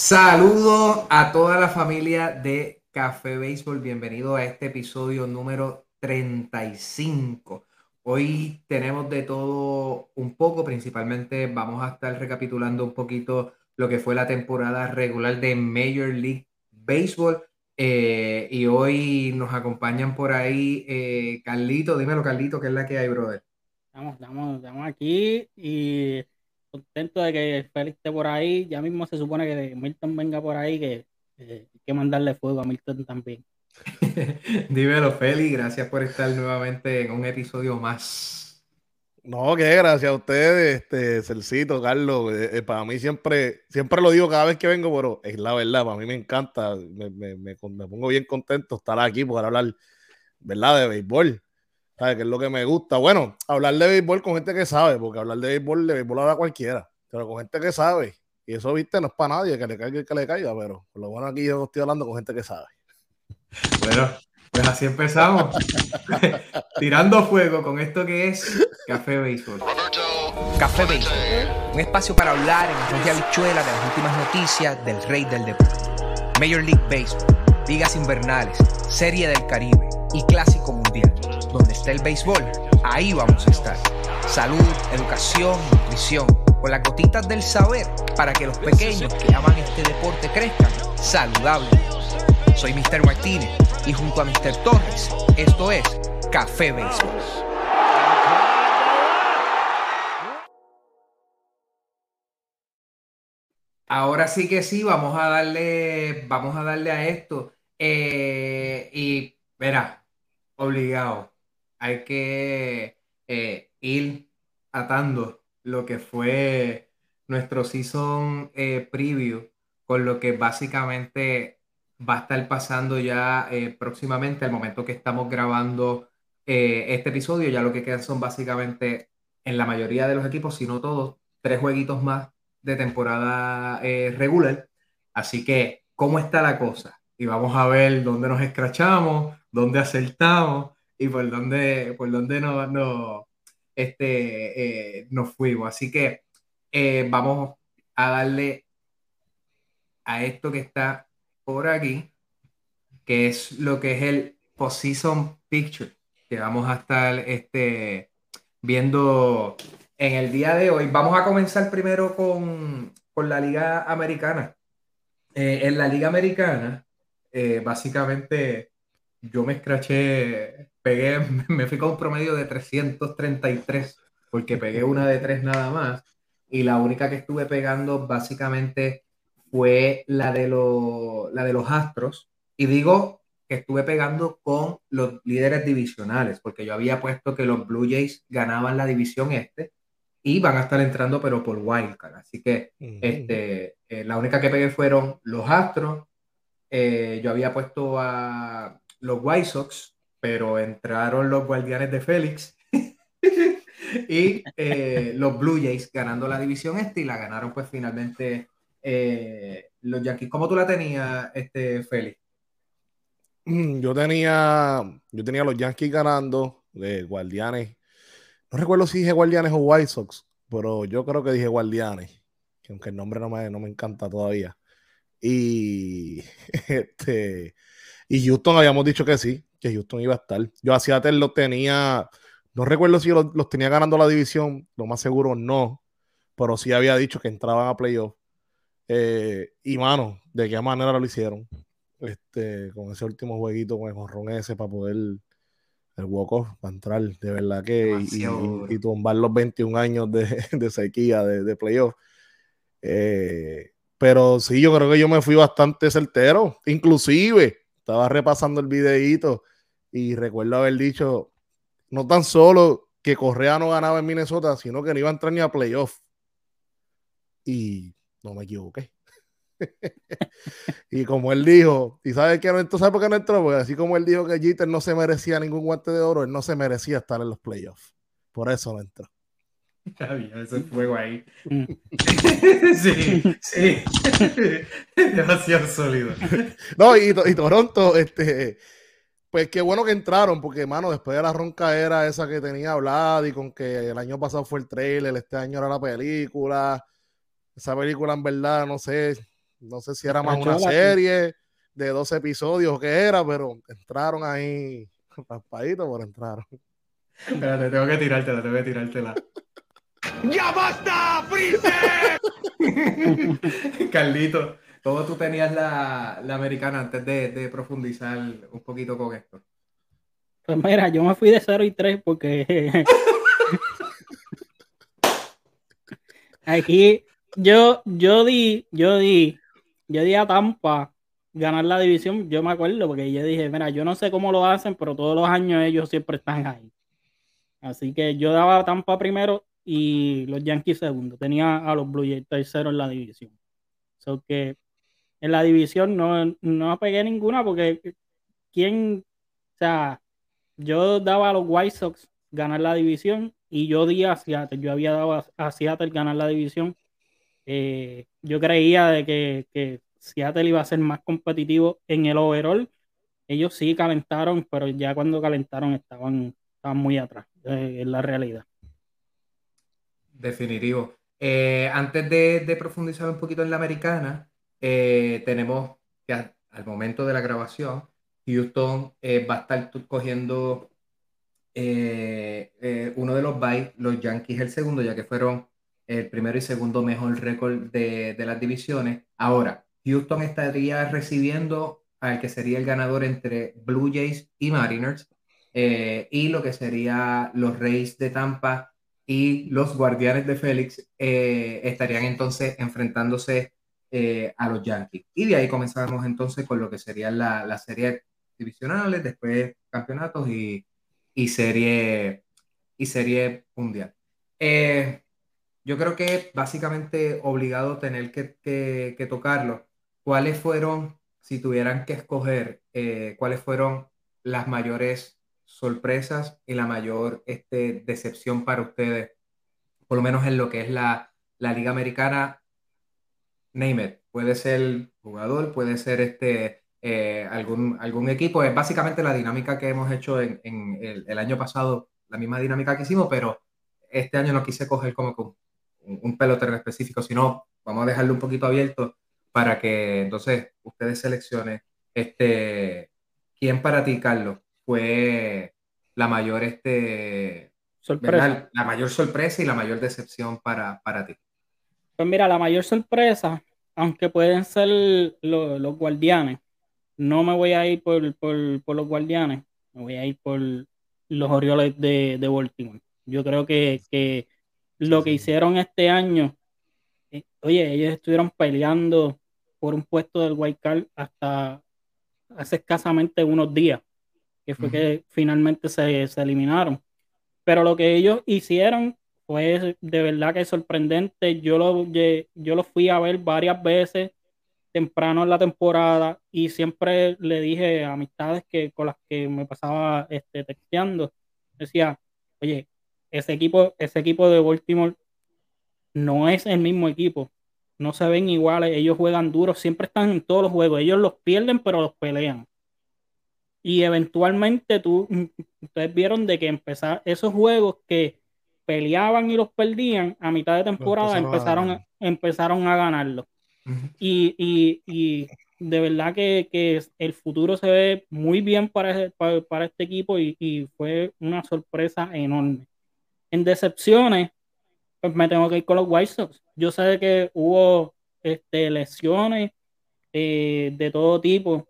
Saludos a toda la familia de Café Béisbol. Bienvenido a este episodio número 35. Hoy tenemos de todo un poco, principalmente vamos a estar recapitulando un poquito lo que fue la temporada regular de Major League Baseball. Eh, y hoy nos acompañan por ahí eh, Carlito. Dímelo, Carlito, ¿qué es la que hay, brother? Estamos, estamos, estamos aquí y contento de que Félix esté por ahí. Ya mismo se supone que Milton venga por ahí, que hay que mandarle fuego a Milton también. Dímelo, Félix, gracias por estar nuevamente en un episodio más. No, que gracias a ustedes, este, Celcito, Carlos. Eh, eh, para mí siempre, siempre lo digo cada vez que vengo, pero es la verdad, para mí me encanta, me, me, me, me pongo bien contento estar aquí para hablar, ¿verdad? De béisbol. ¿Sabes qué es lo que me gusta? Bueno, hablar de béisbol con gente que sabe, porque hablar de béisbol, de béisbol habla cualquiera, pero con gente que sabe. Y eso, viste, no es para nadie, que le caiga que le caiga, pero por lo bueno aquí yo estoy hablando con gente que sabe. Bueno, pues así empezamos. Tirando fuego con esto que es Café Béisbol. Café Béisbol, un espacio para hablar en arroz habichuela de las últimas noticias del rey del deporte. Major League Baseball, ligas invernales, Serie del Caribe y Clásico Mundial. Donde está el béisbol, ahí vamos a estar. Salud, educación, nutrición, con las gotitas del saber para que los pequeños que aman este deporte crezcan saludables. Soy Mr. Martínez y junto a Mr. Torres, esto es Café Béisbol. Ahora sí que sí, vamos a darle, vamos a darle a esto. Eh, y verá, obligado, hay que eh, ir atando lo que fue nuestro season eh, preview con lo que básicamente va a estar pasando ya eh, próximamente al momento que estamos grabando este episodio. Ya lo que quedan son básicamente en la mayoría de los equipos, si no todos, tres jueguitos más de temporada regular. Así que, ¿cómo está la cosa? Y vamos a ver dónde nos escrachamos, dónde acertamos y por dónde, por dónde no, no, este, nos fuimos. Así que vamos a darle a esto que está por aquí, que es lo que es el Position Picture, que vamos a estar este, viendo en el día de hoy. Vamos a comenzar primero con, con la Liga Americana. Eh, en la Liga Americana, eh, básicamente yo me escraché, pegué, me fui con un promedio de 333, porque pegué una de tres nada más, y la única que estuve pegando básicamente fue la de, la de los Astros. Y digo que estuve pegando con los líderes divisionales, porque yo había puesto que los Blue Jays ganaban la división este y van a estar entrando, pero por Wildcard. Así que este, eh, la única que pegué fueron los Astros. Eh, yo había puesto a los White Sox, pero entraron los Guardianes de Félix. y eh, los Blue Jays ganando la división este y la ganaron pues finalmente eh, los Yankees. ¿Cómo tú la tenías, este, Félix? Mm, yo tenía, yo tenía los Yankees ganando, de Guardianes. No recuerdo si dije Guardianes o White Sox, pero yo creo que dije Guardianes, aunque el nombre no me, no me encanta todavía. Y este y Houston habíamos dicho que sí, que Houston iba a estar. Yo a Seattle lo tenía, no recuerdo si los, los tenía ganando la división, lo más seguro no, pero sí había dicho que entraban a playoff. Eh, y mano, de qué manera lo hicieron. Este, con ese último jueguito con el jonrón ese para poder el walk-off para entrar, de verdad que y, tumbar los 21 años de, de sequía de, de playoff. Eh, pero sí, yo creo que yo me fui bastante certero. Inclusive, estaba repasando el videíto y recuerdo haber dicho, no tan solo que Correa no ganaba en Minnesota, sino que no iba a entrar ni a playoff. Y no me equivoqué. y como él dijo, y sabes que no entró, ¿sabes por qué no entró? Porque así como él dijo que Jeter no se merecía ningún guante de oro, él no se merecía estar en los playoffs. Por eso no entró. Está bien, ese fuego ahí. Mm. sí, sí. Demasiado sólido. No, y, y, Toronto, este, pues qué bueno que entraron, porque, mano, después de la ronca era esa que tenía hablado y con que el año pasado fue el trailer, este año era la película esa película en verdad, no sé, No sé si era más una serie de dos episodios o qué era, pero entraron ahí raspaditos, pero entraron. Espérate, tengo que tirártela, tengo que tirártela. ¡Ya basta, Freezer! Carlito, ¿cómo tú tenías la, la americana antes de, de, profundizar un poquito con esto? Pues mira, yo me fui de 0 y 3 porque aquí yo, yo di, yo di, yo di a Tampa ganar la división, yo me acuerdo, porque yo dije, mira, yo no sé cómo lo hacen, pero todos los años ellos siempre están ahí. Así que yo daba a Tampa primero y los Yankees segundo. Tenía a los Blue Jays tercero en la división. So que en la división no, no pegué ninguna porque quién, o sea, yo daba a los White Sox ganar la división y yo di a Seattle, yo había dado a, Seattle ganar la división. Eh, yo creía de que, que Seattle iba a ser más competitivo en el overall. Ellos sí calentaron, pero ya cuando calentaron estaban, estaban muy atrás, eh, en la realidad. Definitivo. Eh, antes de, profundizar un poquito en la americana, eh, tenemos que al momento de la grabación, Houston va a estar cogiendo uno de los bytes, los Yankees el segundo, ya que fueron el primero y segundo mejor récord de, de las divisiones. Ahora, Houston estaría recibiendo al que sería el ganador entre Blue Jays y Mariners, eh, y lo que sería los Reyes de Tampa y los Guardianes de Félix eh, estarían entonces enfrentándose eh, a los Yankees. Y de ahí comenzamos entonces con lo que serían las la series divisionales, después campeonatos y, y, serie, y serie mundial. yo creo que básicamente obligado tener que, que, que tocarlo ¿cuáles fueron, si tuvieran que escoger, eh, cuáles fueron las mayores sorpresas y la mayor este, decepción para ustedes, por lo menos en lo que es la, Liga Americana? Name it. Puede ser jugador, puede ser este, eh, algún, algún equipo. Es básicamente la dinámica que hemos hecho en, el, año pasado, la misma dinámica que hicimos, pero este año no quise coger como un, un pelotero específico, sino vamos a dejarlo un poquito abierto para que entonces ustedes seleccionen este, quién para ti, Carlos, fue la mayor, este, sorpresa. la mayor sorpresa y la mayor decepción para, para ti. Pues mira, la mayor sorpresa, aunque pueden ser los guardianes, no me voy a ir por, los guardianes, me voy a ir por los Orioles de, de Baltimore. Yo creo que, lo que hicieron este año eh, oye, ellos estuvieron peleando por un puesto del White Card hasta hace escasamente unos días, que fue que finalmente se, eliminaron. Pero lo que ellos hicieron fue de verdad que sorprendente. Yo lo, yo lo fui a ver varias veces temprano en la temporada y siempre le dije a amistades que con las que me pasaba este, texteando, decía, oye, ese equipo, ese equipo de Baltimore no es el mismo equipo. No se ven iguales, ellos juegan duro, siempre están en todos los juegos. Ellos los pierden, pero los pelean. Y eventualmente tú, ustedes vieron de que empezar esos juegos que peleaban y los perdían a mitad de temporada empezaron, a, empezaron a ganarlo. y, de verdad que, el futuro se ve muy bien para, para, este equipo y, y, fue una sorpresa enorme. En decepciones, pues me tengo que ir con los White Sox. Yo sé que hubo este, lesiones eh, de todo tipo,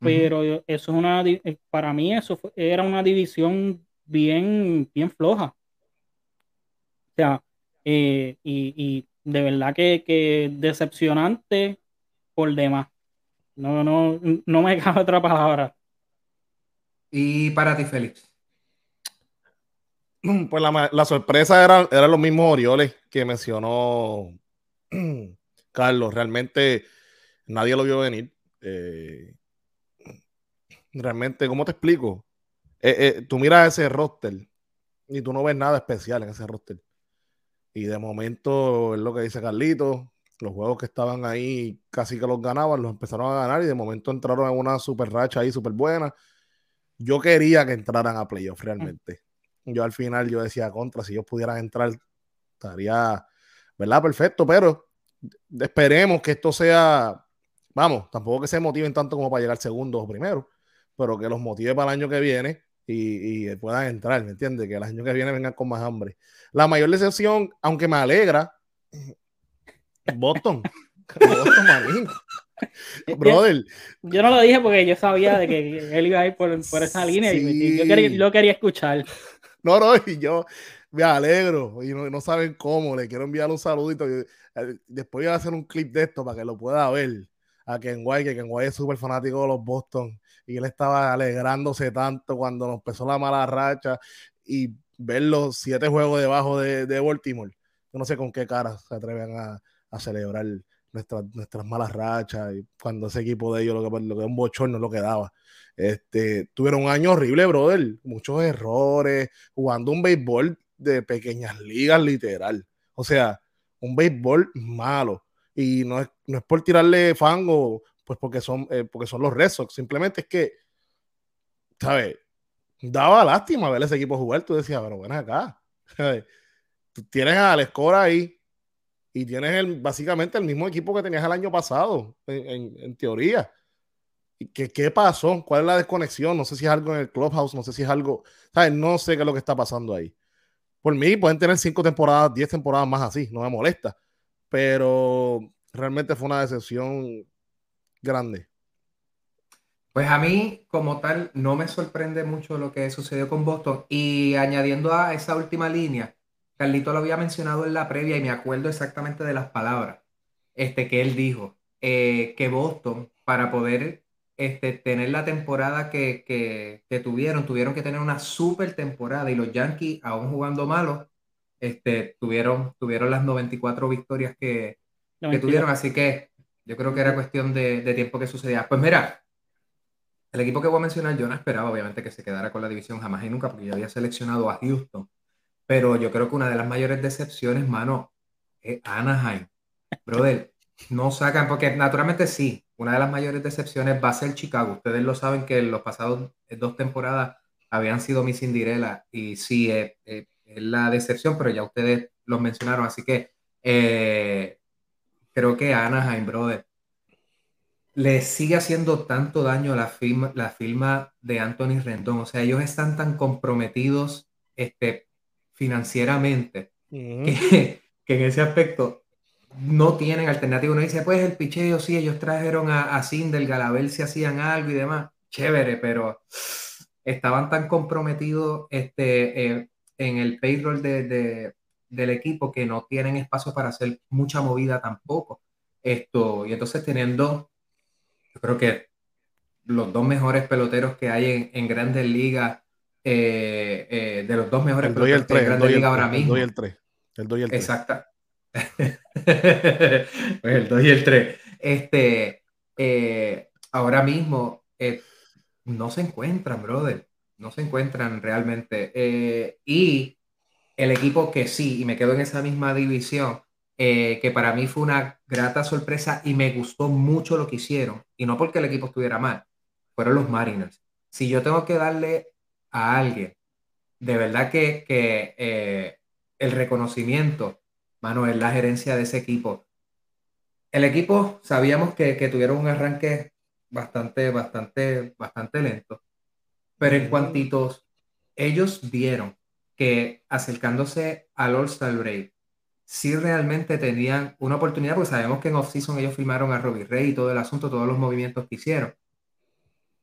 pero eso es una, eh, para mí eso era una división bien, bien floja. O sea, eh, y, de verdad que, decepcionante por demás. No, no, no me cabe otra palabra. ¿Y para ti, Félix? Pues la, sorpresa eran era los mismos Orioles que mencionó Carlos. Realmente nadie lo vio venir. Eh, realmente, ¿cómo te explico? Eh, eh, tú miras ese roster y tú no ves nada especial en ese roster. Y de momento es lo que dice Carlito. Los juegos que estaban ahí casi que los ganaban, los empezaron a ganar y de momento entraron en una super racha ahí súper buena. Yo quería que entraran a playoff realmente yo al final yo decía contra, si ellos pudieran entrar, estaría, ¿verdad? Perfecto, pero esperemos que esto sea vamos, tampoco que se motiven tanto como para llegar segundo o primero, pero que los motive para el año que viene y, puedan entrar, ¿me entiendes? Que el año que viene vengan con más hambre. La mayor decepción, aunque me alegra, Boston. Boston, Brother. Yo, no lo dije porque yo sabía de que él iba a ir por, esa línea y yo quería, lo quería escuchar. No, no, y yo me alegro y no, saben cómo. Le quiero enviar un saludito. Eh, después voy a hacer un clip de esto para que lo pueda ver a Kenway, que Kenway es súper fanático de los Boston y él estaba alegrándose tanto cuando nos empezó la mala racha y ver los siete juegos debajo de, de Baltimore. Yo no sé con qué cara se atreven a, a celebrar nuestras, malas rachas y cuando ese equipo de ellos lo que, lo que un bochorno lo que daba. Este, tuvieron un año horrible, brother. Muchos errores, jugando un béisbol de pequeñas ligas, literal. O sea, un béisbol malo. Y no es, no es por tirarle fango, pues porque son, eh, porque son los Red Sox. Simplemente es que, ¿sabes? Daba lástima ver ese equipo jugar. Tú decías, pero ven acá. Tú tienes a Alex Cora ahí y tienes el, básicamente el mismo equipo que tenías el año pasado, en, en, teoría. ¿Qué, ¿Qué pasó? ¿Cuál es la desconexión? No sé si es algo en el clubhouse, no sé si es algo, ¿sabes? No sé qué es lo que está pasando ahí. Por mí pueden tener cinco temporadas, diez temporadas más así, no me molesta, pero realmente fue una decepción grande. Pues a mí, como tal, no me sorprende mucho lo que sucedió con Boston. Y añadiendo a esa última línea, Carlito lo había mencionado en la previa y me acuerdo exactamente de las palabras este, que él dijo, eh, que Boston, para poder este, tener la temporada que, que, tuvieron, tuvieron que tener una super temporada y los Yankees, aún jugando malos, este, tuvieron, tuvieron las 94 victorias que, que tuvieron, así que yo creo que era cuestión de, de tiempo que sucedía. Pues mira, el equipo que voy a mencionar, yo no esperaba obviamente que se quedara con la división jamás y nunca, porque yo había seleccionado a Houston pero yo creo que una de las mayores decepciones, mano, es Anaheim. Brother, no sacan, porque naturalmente sí, una de las mayores decepciones va a ser Chicago. Ustedes lo saben que en los pasados dos temporadas habían sido mi Cinderella y sí, es, la decepción, pero ya ustedes lo mencionaron, así que eh, creo que Anaheim, brother, le sigue haciendo tanto daño la firma, la firma de Anthony Rendón. O sea, ellos están tan comprometidos este, financieramente, que, en ese aspecto no tienen alternativa. Uno dice, pues el picheo, sí, ellos trajeron a, a Sindelgal a ver si hacían algo y demás. Chévere, pero estaban tan comprometidos este, eh, en el payroll de, del equipo que no tienen espacio para hacer mucha movida tampoco. Esto, y entonces teniendo, yo creo que los dos mejores peloteros que hay en, en grandes ligas eh, eh, de los dos mejores el el 3, de Liga ahora mismo. El 3. El 2 y el 3. Exacto. pues el 2 y el 3. Este, eh, ahora mismo eh, no se encuentran, brother. No se encuentran realmente. Eh, y el equipo que sí, y me quedo en esa misma división, eh, que para mí fue una grata sorpresa y me gustó mucho lo que hicieron. Y no porque el equipo estuviera mal, fueron los Mariners. Si yo tengo que darle a alguien, de verdad que, eh, el reconocimiento, mano, es la gerencia de ese equipo. El equipo sabíamos que, tuvieron un arranque bastante, bastante, bastante lento, pero en cuantitos, ellos vieron que acercándose al All-Star Break, sí realmente tenían una oportunidad, porque sabemos que en off-season ellos firmaron a Robbie Ray y todo el asunto, todos los movimientos que hicieron.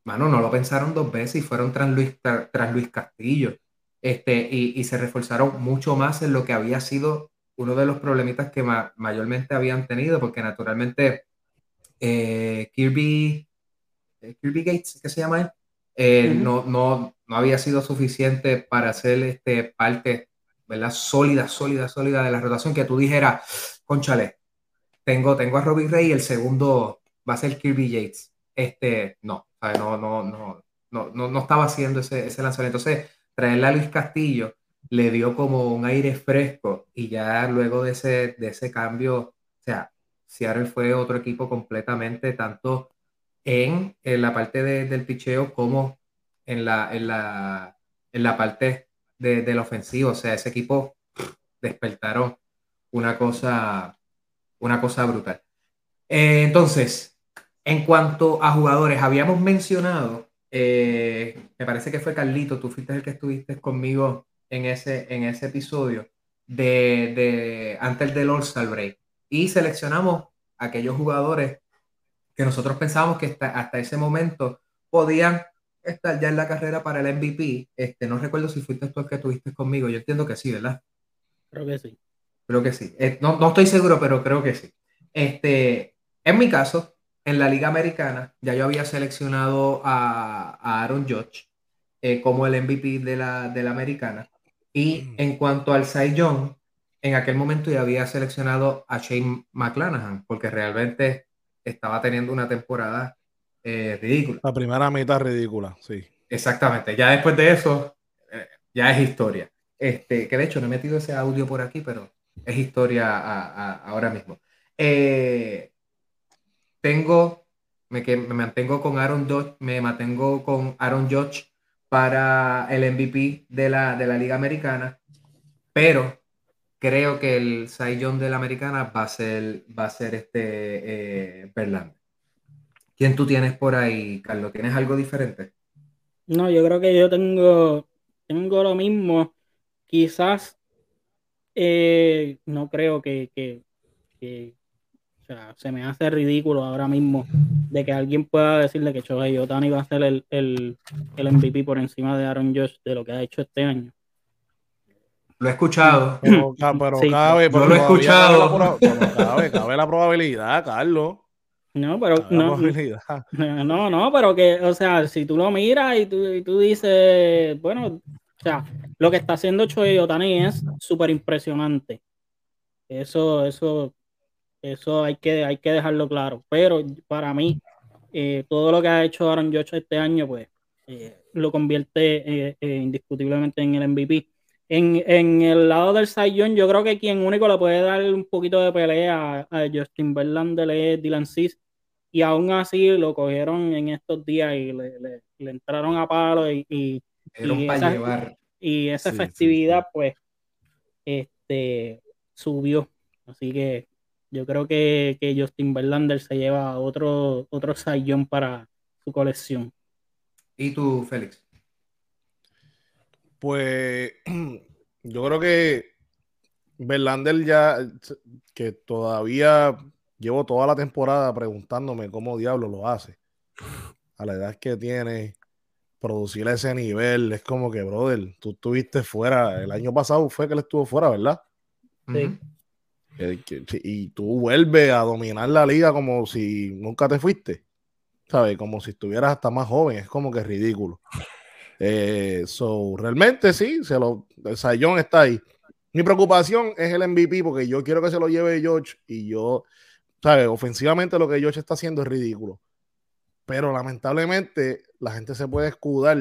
Mano, no lo pensaron dos veces y fueron tras Luis, tras Luis Castillo. Este, y, se reforzaron mucho más en lo que había sido uno de los problemitas que mayormente habían tenido, porque naturalmente eh, Kirby, eh, Kirby Gates, ¿qué se llama él? Eh, no, no, no había sido suficiente para hacer este, parte ¿verdad? sólida, sólida, sólida de la rotación, que tú dijeras, conchale, tengo, tengo a Robbie Ray y el segundo va a ser Kirby Yates. Este, no, no, no, no, no, no, estaba haciendo ese, ese lanzamiento. Entonces, traerle a Luis Castillo le dio como un aire fresco y ya luego de ese, de ese cambio, o sea, Seattle fue otro equipo completamente, tanto en, la parte del picheo como en la, en la, en la parte de, del ofensivo. O sea, ese equipo despertaron una cosa, una cosa brutal. Eh, entonces, En cuanto a jugadores, habíamos mencionado, eh, me parece que fue Carlito, tú fuiste el que estuviste conmigo en ese, en ese episodio de, de antes del All-Star Break. Y seleccionamos aquellos jugadores que nosotros pensábamos que hasta, hasta ese momento podían estar ya en la carrera para el MVP. Este, no recuerdo si fuiste tú el que estuviste conmigo. Yo entiendo que sí, ¿verdad? Creo que sí. Creo que sí. Eh, no, no, estoy seguro, pero creo que sí. Este, en mi caso, en la Liga Americana, ya yo había seleccionado a, a Aaron Judge eh, como el MVP de la, de la Americana. Y mm. en cuanto al Cy Young, en aquel momento ya había seleccionado a Shane McClanahan, porque realmente estaba teniendo una temporada eh, ridícula. La primera mitad ridícula, sí. Exactamente. Ya después de eso, eh, ya es historia. Este, que de hecho no he metido ese audio por aquí, pero es historia ahora mismo. Eh, tengo, me, me, mantengo con Aaron Dodge, me mantengo con Aaron Judge para el MVP de la, de la Liga Americana, pero creo que el Young de la Americana va a ser, va a ser este eh, ¿Quién tú tienes por ahí, Carlos? ¿Tienes algo diferente? No, yo creo que yo tengo, tengo lo mismo. Quizás eh, no creo que, o sea, se me hace ridículo ahora mismo de que alguien pueda decirle que Shohei Otani va a ser el, el, el MVP por encima de Aaron Josh de lo que ha hecho este año. Lo he escuchado. Pero, pero cabe, pero lo he escuchado. Cabe, cabe, la probabilidad, Carlos. No, pero no, no, no, pero que, o sea, si tú lo miras y tú, y tú dices, bueno, o sea, lo que está haciendo Choi Otani es súper impresionante. Eso, eso, eso hay que, hay que dejarlo claro. Pero para mí, eh, todo lo que ha hecho Aaron Josh este año, pues, eh, lo convierte eh, indiscutiblemente en el MVP. En, el lado del Sion, yo creo que quien único le puede dar un poquito de pelea a, Justin Verlander es Dylan Cis, y aún así lo cogieron en estos días y le, entraron a palo y, y, esa, festividad, pues, este, subió. Así que yo creo que, Justin Verlander se lleva otro, otro Sion para su colección. ¿Y tú, Félix? Pues yo creo que Verlander ya, que todavía llevo toda la temporada preguntándome cómo diablo lo hace. A la edad que tiene, producir a ese nivel, es como que, brother, tú estuviste fuera, el año pasado fue que él estuvo fuera, ¿verdad? Sí. Y tú vuelves a dominar la liga como si nunca te fuiste, ¿sabes? Como si estuvieras hasta más joven, es como que ridículo. Eh, so, realmente sí, se lo, el Sayón está ahí. Mi preocupación es el MVP porque yo quiero que se lo lleve George y yo, ¿sabes? Ofensivamente lo que George está haciendo es ridículo. Pero lamentablemente la gente se puede escudar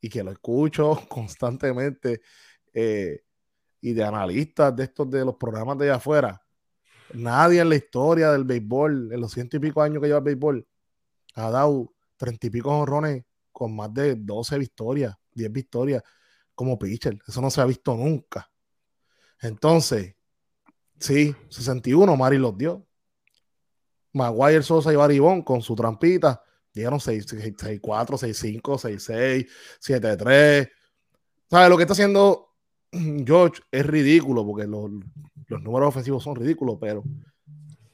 y que lo escucho constantemente eh, y de analistas de estos de los programas de allá afuera. Nadie en la historia del béisbol, en los ciento y pico años que lleva el béisbol, ha dado treinta y pico honrones con más de 12 victorias, 10 victorias como pitcher. Eso no se ha visto nunca. Entonces, sí, 61, Mari los dio. Maguire, Sosa y Baribón con su trampita dieron 6-4, 6-5, 6-6, 7-3. ¿Sabes? Lo que está haciendo George es ridículo porque los, números ofensivos son ridículos, pero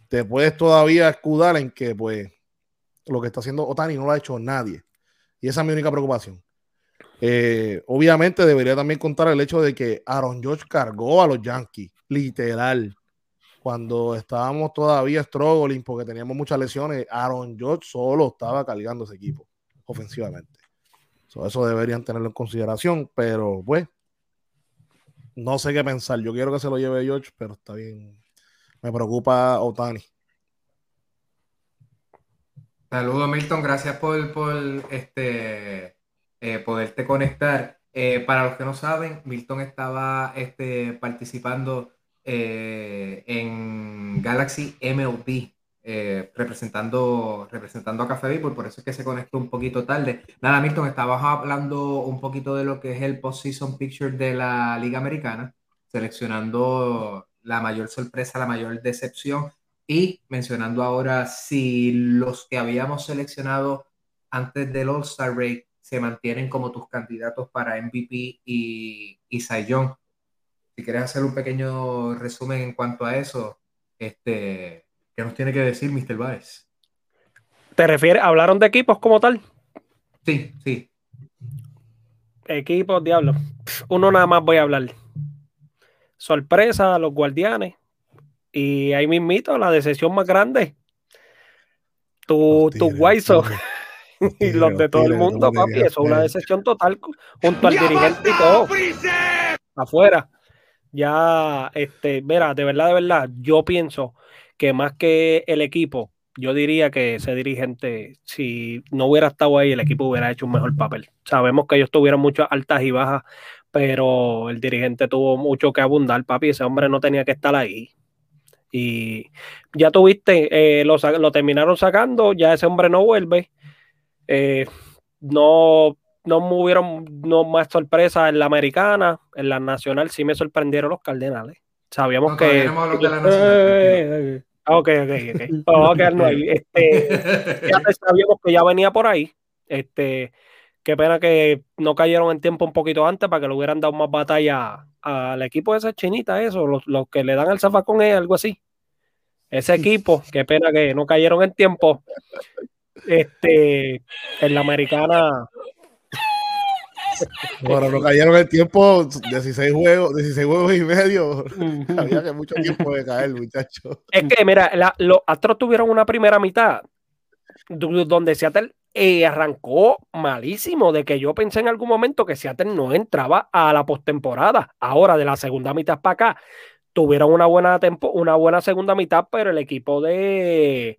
te puedes todavía escudar en que, pues, lo que está haciendo Otani no lo ha hecho nadie. Y esa es mi única preocupación. Eh, obviamente debería también contar el hecho de que Aaron George cargó a los Yankees, literal. Cuando estábamos todavía struggling porque teníamos muchas lesiones, Aaron George solo estaba cargando ese equipo ofensivamente. eso deberían tenerlo en consideración, pero pues no sé qué pensar. Yo quiero que se lo lleve George, pero está bien. Me preocupa Otani. Saludos, Milton. Gracias por, este, eh, poderte conectar. Eh, para los que no saben, Milton estaba este, participando eh, en Galaxy MLB, representando, representando a Café People, por eso es que se conectó un poquito tarde. Nada, Milton, estabas hablando un poquito de lo que es el Post-Season Picture de la Liga Americana, seleccionando la mayor sorpresa, la mayor decepción Y mencionando ahora si los que habíamos seleccionado antes del All-Star Break se mantienen como tus candidatos para MVP y, y Cy. Si quieres hacer un pequeño resumen en cuanto a eso, este, ¿qué nos tiene que decir Mr. Baez? ¿Te refieres? ¿Hablaron de equipos como tal? Sí, sí. Equipos, diablo. Uno nada más voy a hablar. Sorpresa, los guardianes. Y ahí mismito, la decepción más grande. Tu, tu Guayso. y los de todo el mundo, papi. Eso es una decepción total junto al dirigente y todo. Afuera. Ya, este, mira, de verdad, de verdad, yo pienso que más que el equipo, yo diría que ese dirigente, si no hubiera estado ahí, el equipo hubiera hecho un mejor papel. Sabemos que ellos tuvieron muchas altas y bajas, pero el dirigente tuvo mucho que abundar, papi. Ese hombre no tenía que estar ahí. Y ya tuviste, eh, lo, lo, terminaron sacando, ya ese hombre no vuelve. Eh, no, no hubieron no más sorpresas en la americana, en la nacional sí me sorprendieron los cardenales. Sabíamos que. Eh, ok, ok, ok. Vamos a quedarnos ahí. Este, ya sabíamos que ya venía por ahí. Este, qué pena que no cayeron en tiempo un poquito antes para que le hubieran dado más batalla al equipo de esa chinita, eso, los, los que le dan al zafacón es algo así. Ese equipo, qué pena que no cayeron en tiempo. Este, en la americana. Bueno, no cayeron el tiempo, 16 juegos, 16 juegos y medio. Había que mucho tiempo de caer, muchachos. Es que, mira, la, los Astros tuvieron una primera mitad donde Seattle eh, arrancó malísimo, de que yo pensé en algún momento que Seattle no entraba a la postemporada. Ahora, de la segunda mitad para acá, tuvieron una buena, tempo, una buena segunda mitad, pero el equipo de,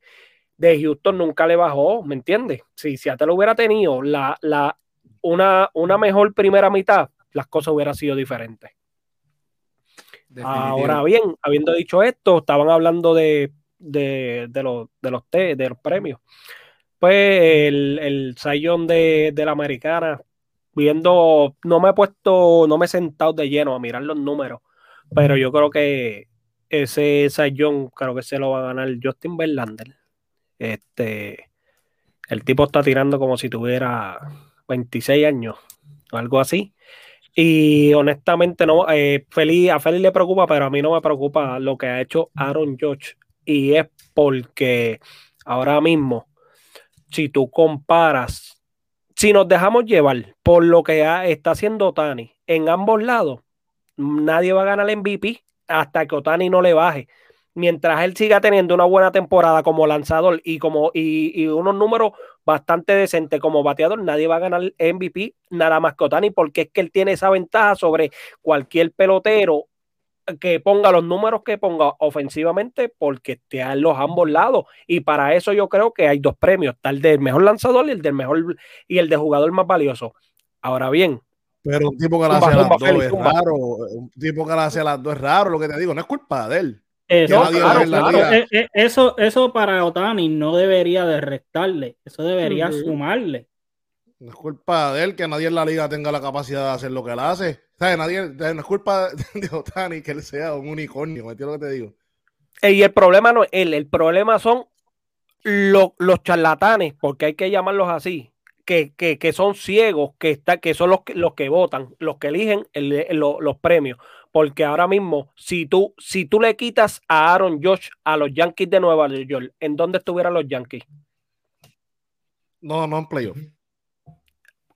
de Houston nunca le bajó, ¿me entiendes? Si Seattle hubiera tenido la, la, una, una mejor primera mitad, las cosas hubieran sido diferentes. Definitivo. Ahora bien, habiendo dicho esto, estaban hablando de, de, de los, de, los de los premios. Pues el, el sayón de, de la americana, viendo, no me he puesto, no me he sentado de lleno a mirar los números, pero yo creo que ese sayón creo que se lo va a ganar Justin Verlander. Este, el tipo está tirando como si tuviera 26 años algo así. Y honestamente, no, eh, Feliz, a Feliz le preocupa, pero a mí no me preocupa lo que ha hecho Aaron Judge. Y es porque ahora mismo, si tú comparas, si nos dejamos llevar por lo que está haciendo Otani en ambos lados, nadie va a ganar el MVP hasta que Otani no le baje mientras él siga teniendo una buena temporada como lanzador y como y, y, unos números bastante decentes como bateador, nadie va a ganar MVP nada más que Otani, porque es que él tiene esa ventaja sobre cualquier pelotero que ponga los números que ponga ofensivamente, porque esté a los ambos lados. Y para eso yo creo que hay dos premios, tal del mejor lanzador y el del mejor y el de jugador más valioso. Ahora bien, pero un tipo que la hace a las dos es raro. Un tipo que la hace a las dos es raro, lo que te digo, no es culpa de él. Eso, claro, claro. eso, eso, para Otani no debería de restarle, eso debería uh -huh. sumarle. No es culpa de él que nadie en la liga tenga la capacidad de hacer lo que él hace. ¿Sabes? Nadie, no es culpa de Otani que él sea un unicornio, ¿me entiendes lo que te digo? Y el problema no es él, el problema son lo, los charlatanes, porque hay que llamarlos así, que, que, que son ciegos, que, está, que son los, los que votan, los que eligen el, el, los premios porque ahora mismo, si tú, si tú le quitas a Aaron Josh a los Yankees de Nueva York, ¿en dónde estuvieran los Yankees? No, no en playoff.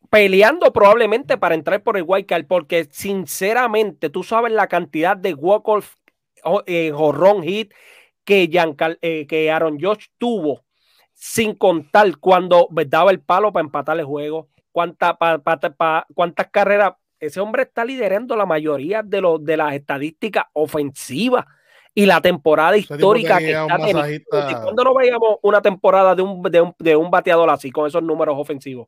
Peleando probablemente para entrar por el White Card, porque sinceramente tú sabes la cantidad de walk-off, eh, jorrón hit que, eh, que Aaron Josh tuvo, sin contar cuando daba el palo para empatar el juego, cuánta, pa, pa, pa, cuántas carreras ese hombre está liderando la mayoría de, los de las estadísticas ofensivas y la temporada histórica que está teniendo. ¿Cuándo no veíamos una temporada de un, de, un, de un bateador así, con esos números ofensivos?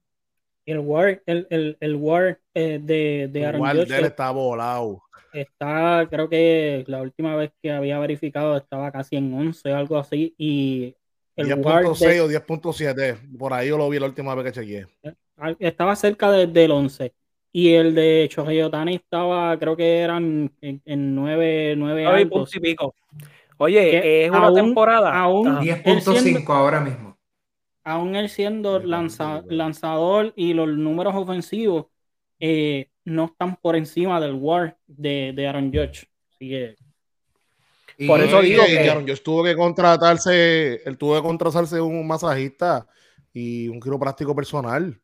El War, el, el, el war eh, de, de Aaron El War está volado. Está, creo que la última vez que había verificado estaba casi en 11 o algo así. Y el 10.6 o 10.7, por ahí yo lo vi la última vez que chequeé. Estaba cerca de, del 11. Y el de Shohei Otani estaba, creo que eran en, en 9, 9 puntos y pico. Oye, Que es una aún- temporada. aún- Ajá. 10.5 ahora mismo. aún él siendo lanza- lanzador y los números ofensivos eh, no están por encima del WAR de, de Aaron Judge. Así que Y- Por eso digo que- Aaron tuvo que contratarse, él tuvo que contratarse un masajista y un quiropráctico personal.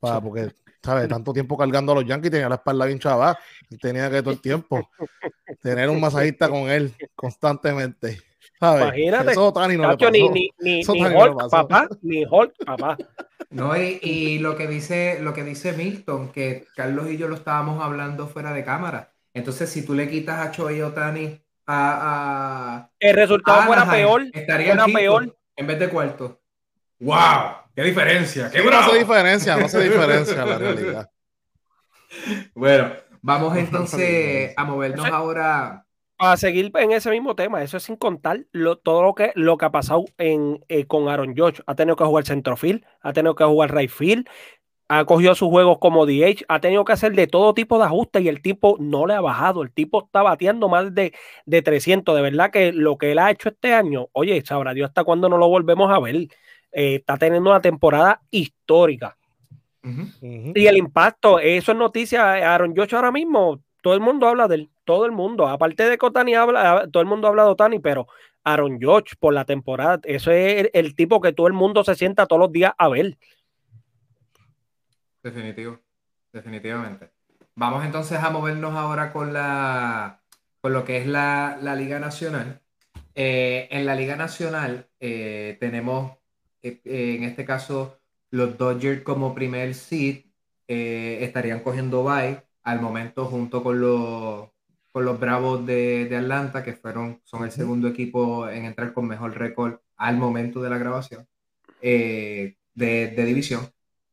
Para, porque, ¿sabes? Tanto tiempo cargando a los Yankees, tenía la espalda bien chava, y tenía que todo el tiempo tener un masajista con él constantemente. ¿sabes? Imagínate. Eso Tani no le Chacho, ni, pasó. ni, ni, Eso pasó. papá, ni Hulk, papá. No, y, y lo que dice, lo que dice Milton, que Carlos y yo lo estábamos hablando fuera de cámara. Entonces, si tú le quitas a Choi Otani a, a, El resultado a fuera Anaheim, peor, estaría fuera quinto peor. en vez de cuarto. ¡Wow! ¡Qué diferencia! ¡Qué Sí, no hace diferencia, no hace diferencia la realidad. Bueno, vamos entonces a movernos Eso- ahora. Para seguir en ese mismo tema, eso es sin contar lo, todo lo que, lo que ha pasado en, eh, con Aaron George. Ha tenido que jugar centrofield, ha tenido que jugar right field, ha cogido sus juegos como DH, ha tenido que hacer de todo tipo de ajustes y el tipo no le ha bajado. El tipo está bateando más de, de 300. De verdad que lo que él ha hecho este año, oye, sabrá Dios hasta cuándo no lo volvemos a ver. Eh, está teniendo una temporada histórica. Y el impacto, eso es noticia. Aaron Josh ahora mismo, todo el mundo habla de él, todo el mundo. Aparte de que Otani habla, todo el mundo habla de Otani, pero Aaron Josh por la temporada, eso es el, el tipo que todo el mundo se sienta todos los días a ver. Definitivo, definitivamente. Vamos entonces a movernos ahora con la con lo que es la, la Liga Nacional. Eh, en la Liga Nacional eh, tenemos eh, eh, en este caso los Dodgers como primer seed eh, estarían cogiendo bye al momento junto con los con los Bravos de, de Atlanta que fueron son el segundo equipo en entrar con mejor récord al momento de la grabación eh, de, de división.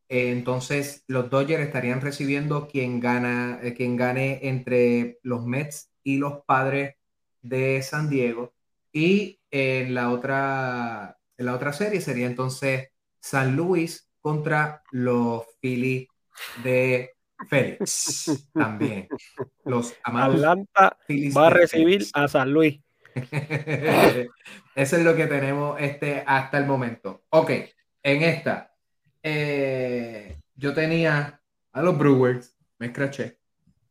Eh, entonces, los Dodgers estarían recibiendo quien gana, eh, quien gane entre los Mets y los Padres de San Diego. Y en la otra, la otra serie sería entonces San Luis contra los Phillies de Félix. También. Los amados Atlanta Phillies va a recibir Félix. a San Luis. Eso es lo que tenemos este, hasta el momento. Ok, en esta, eh, yo tenía a los Brewers, me escraché,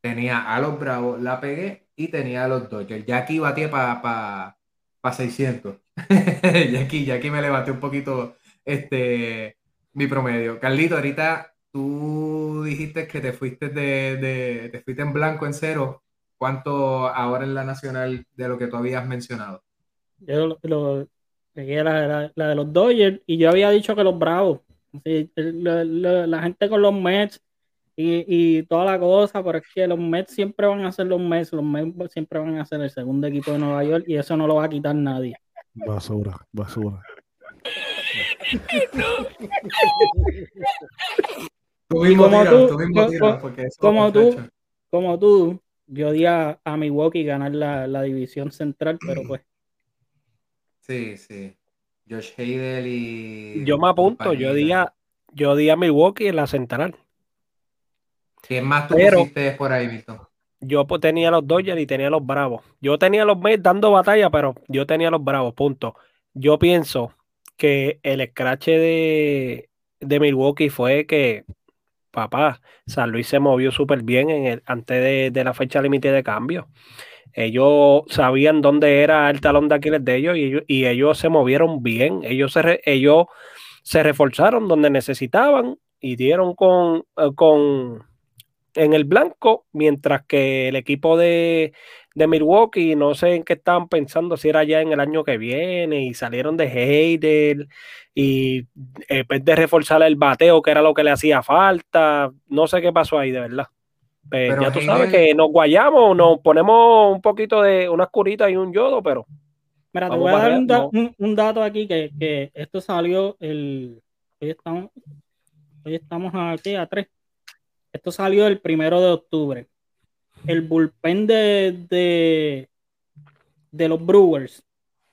tenía a los Bravos, la pegué y tenía a los Dodgers. Ya aquí batí para pa, pa 600. Ya, aquí, ya aquí me levanté un poquito este, mi promedio. Carlito, ahorita tú dijiste que te fuiste de, de- te fuiste en blanco en cero. ¿Cuánto ahora en la nacional de lo que tú habías mencionado? yo lo, la, la- la de los Dodgers y yo había dicho que los Bravos. La gente con los Mets y, y toda la cosa, pero es que los Mets siempre van a ser los Mets, los Mets siempre van a ser el segundo equipo de Nueva York y eso no lo va a quitar nadie. Basura, basura. Tú mismo como tiras, tú- tú mismo co- tiras, co- porque eso, como tú-. Como tú, yo di a, a Milwaukee ganar la, la división central, pero pues Sí, sí. Josh Hader y. Yo me apunto, yo di a, yo di a Milwaukee en la central. ¿Quién más tú Pero- pusiste por ahí, Milton? Yo pues, tenía los Dodgers y tenía los Bravos. Yo tenía los Mets dando batalla, pero yo tenía los Bravos, punto. Yo pienso que el scratch de, de Milwaukee fue que, papá, San Luis se movió súper bien en el, antes de, de la fecha límite de cambio. Ellos sabían dónde era el talón de Aquiles de ellos y ellos, y ellos se movieron bien. Ellos se, re- ellos se reforzaron donde necesitaban y dieron con, eh, con en el blanco, mientras que el equipo de, de Milwaukee, no sé en qué estaban pensando, si era ya en el año que viene, y salieron de Heider, y en vez de reforzar el bateo, que era lo que le hacía falta, no sé qué pasó ahí, de verdad. Pues Pero ya tú sabes que nos guayamos, nos ponemos un poquito de unas curitas y un yodo, pero Mira, te voy a dar allá, un, da- no. un- un dato aquí que, que esto salió el. Hoy estamos, hoy estamos aquí a 3. Esto salió el primero de octubre. El bullpen de, de, de los Brewers,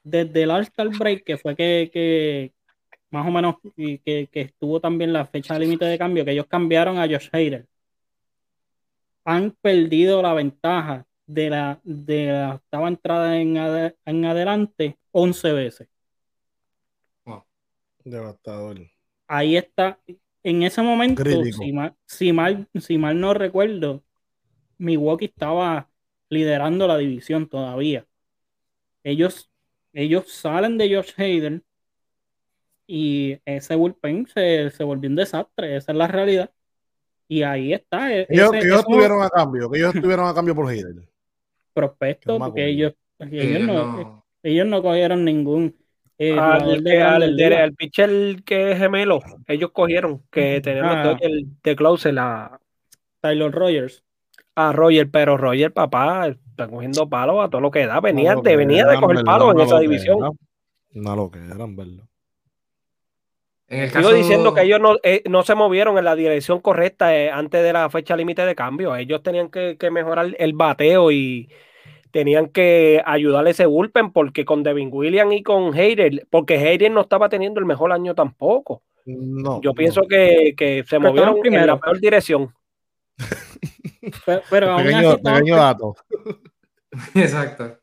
desde el All-Star Break, que fue que, que más o menos y que, que estuvo también la fecha límite de cambio, que ellos cambiaron a Josh Hader. Han perdido la ventaja de la, de la octava entrada en, en adelante 11 veces. Devastador. Ahí está. En ese momento, si mal, si, mal, si mal no recuerdo, Milwaukee estaba liderando la división todavía. Ellos, ellos salen de Josh Hader y ese bullpen se, se volvió un desastre, esa es la realidad. Y ahí está. e- Ellos, ese- ellos esos estuvieron a cambio, que ellos estuvieron a cambio por no me porque ellos, ellos, ellos no, no- ellos no cogieron ningún eh, que- grandes al, al pitcher que es gemelo, ellos cogieron, que tenían Ah. los Dodgers de closer a, Tyler Rogers. a Roger, pero Roger, papá, está cogiendo palos a todo lo que da. Venía, de, venía de coger palos en verdad, esa división. loquera. Una loquera, en verdad. En el Sigo caso, diciendo que ellos no, eh, no se movieron en la dirección correcta eh, antes de la fecha límite de cambio. Ellos tenían que, que mejorar el bateo y tenían que ayudarle ese bullpen porque con Devin Williams y con Hayden, porque Hayden no estaba teniendo el mejor año tampoco. No, Yo no. pienso que, que se Pero movieron en la peor dirección. Pero, pero aún así Pequeño, dato. Exacto.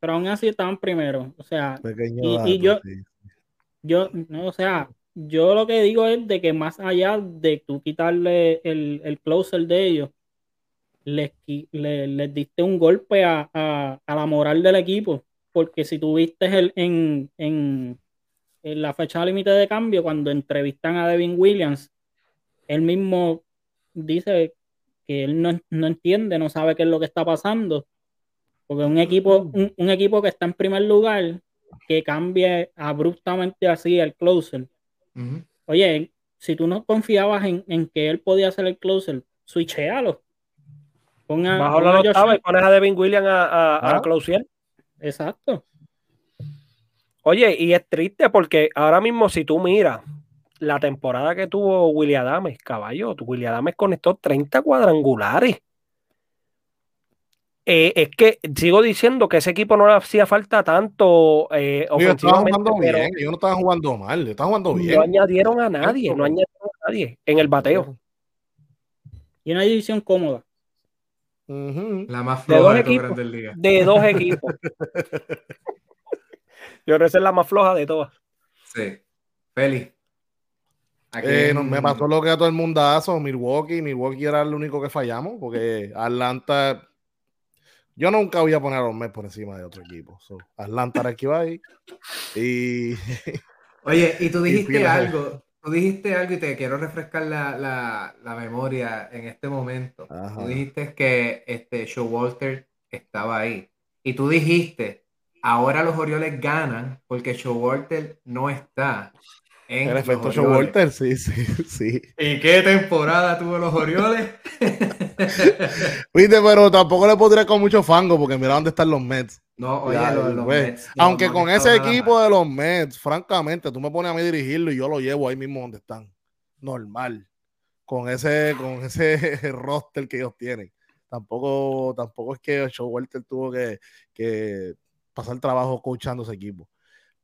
pero aún así estaban primero. O sea, Pequeño Y- y dato, yo- sí. yo, no, o sea, yo lo que digo es de que más allá de tú quitarle el, el closer de ellos, les, diste un golpe a, a- a la moral del equipo. Porque si tuviste el, en, en, en la fecha límite de cambio, cuando entrevistan a Devin Williams, él mismo dice que él no, no entiende, no sabe qué es lo que está pasando. Porque un equipo, un, un equipo que está en primer lugar, que cambie abruptamente así el closer. Oye, si tú no confiabas en, en que él podía ser el closer, switchéalo. Pon a- Bajo la octava y pones a Devin Williams a, a, a Ah. closear. Exacto. Oye, y es triste porque ahora mismo, si tú miras la temporada que tuvo William Adames, caballo, William Adames conectó 30 cuadrangulares. Eh, es que sigo diciendo que ese equipo no le hacía falta tanto eh, ofensivamente, jugando pero bien, ellos no estaban jugando mal, ellos estaban jugando bien. no añadieron a nadie, no añadieron a nadie en el bateo. Y una división cómoda. La más De dos floja de todo equipos. De dos equipos. Yo creo que es la más floja de todas. Sí. Feli. Aquí Eh, en- no, me pasó lo que a todo el mundazo, Milwaukee, Milwaukee era el único que fallamos, porque Atlanta, yo nunca voy a poner a los Mets por encima de otro equipo. So, Atlanta era el que iba ahí. Y Oye, y tú dijiste algo, tú dijiste algo y te quiero refrescar la, la- la memoria en este momento. Ajá. Tú dijiste que este Showalter estaba ahí. Y tú dijiste, ahora los Orioles ganan porque Showalter no está en el efecto. Showalter, sí, sí, sí. ¿Y qué temporada tuvo los Orioles? Viste, pero tampoco le podría con mucho fango, porque mira dónde están los Mets. No, oye, Ya, los, los güey. Mets no- Aunque con ese equipo de los Mets, francamente, tú me pones a mí dirigirlo y yo lo llevo ahí mismo donde están. Normal. Con ese, con ese roster que ellos tienen. Tampoco, tampoco es que Showalter tuvo que, que pasar trabajo coachando ese equipo.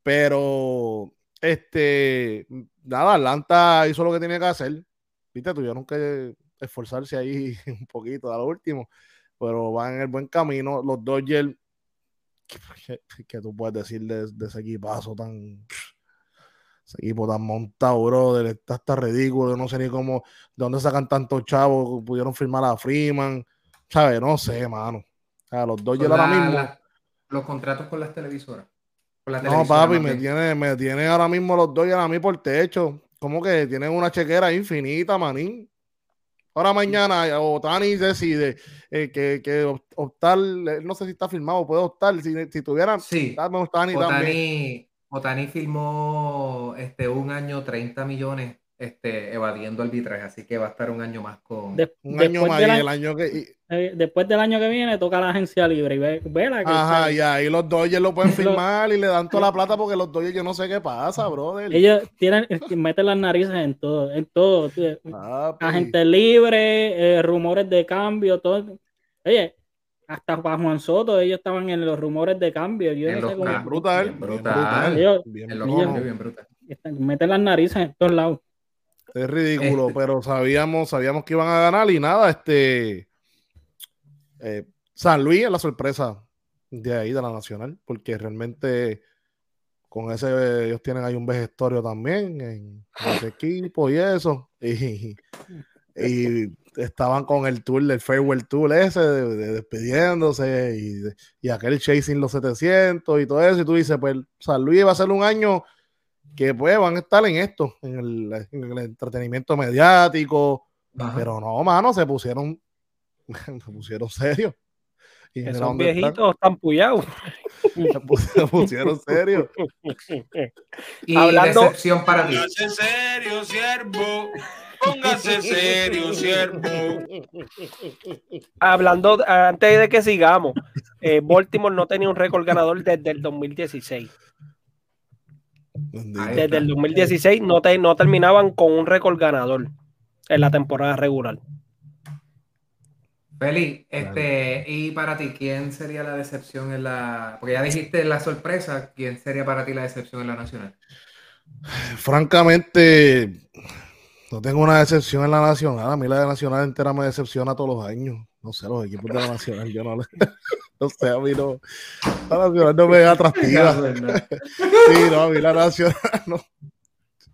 Pero, este, nada, Atlanta hizo lo que tenía que hacer. Viste, tuvieron que esforzarse ahí un poquito a lo último, pero van en el buen camino. Los Dodgers, ¿qué, qué tú puedes decir de, de ese equipazo tan. Ese equipo tan montado, brother, está hasta ridículo. Yo no sé ni cómo, de dónde sacan tantos chavos, pudieron firmar a Freeman, ¿sabes? No sé, mano. Los Con ahora mismo. la- los contratos con las televisoras. Con No, papi, me tiene, me tiene ahora mismo los Dodgers a mí por techo. Como que tienen una chequera infinita, manín. Ahora mañana Otani decide eh, que, que op- optar, eh, no sé si está firmado, puede optar. Si, si tuvieran, Sí. Otani, Otani firmó este, un año 30 millones este, evadiendo arbitraje, así que va a estar un año más con... De- Un año más del y año, el año que. y- eh, después del año que viene toca la agencia libre y ve, vela que ajá, y ahí los Dodgers lo pueden firmar y le dan toda la plata porque los Dodgers yo no sé qué pasa, brother. ellos tienen meten las narices en todo, en todo. Papi. Agente libre, eh, rumores de cambio, todo. Oye, hasta para Juan Soto, ellos estaban en los rumores de cambio. Yo En no los sé cómo. cambios. brutal, Bien bien brutal. Ellos- bien en los Ellos- bien brutal. Meten las narices en todos lados. Es ridículo, Este. pero sabíamos, sabíamos que iban a ganar y nada, este eh, San Luis es la sorpresa de ahí, de la Nacional, porque realmente con ese, ellos tienen ahí un vejestorio también en, ese equipo y eso. Y, y, estaban con el tour del Farewell Tour ese, de, despidiéndose y, y, aquel chasing los 700 y todo eso. Y tú dices, pues San Luis va a ser un año que pues van a estar en esto, en el, en el entretenimiento mediático. Pero no, mano, se pusieron, se pusieron serios. Y Esos viejitos están puyados. Se pusieron serio. Y Hablando... decepción para ti. Póngase serio, siervo. Póngase serio, siervo. Hablando, antes de que sigamos, eh, Baltimore no tenía un récord ganador desde el 2016. Desde el 2016 no, te, no terminaban con un récord ganador en la temporada regular. Feli, este, y para ti, ¿quién sería la decepción en la. Porque ya dijiste la sorpresa, ¿quién sería para ti la decepción en la nacional? Francamente, no tengo una decepción en la nacional. A mí la nacional entera me decepciona todos los años. No sé, los equipos de la nacional, yo no No sé, a mí no. La nacional no me da atractiva. sí, no, a mí la nacional no.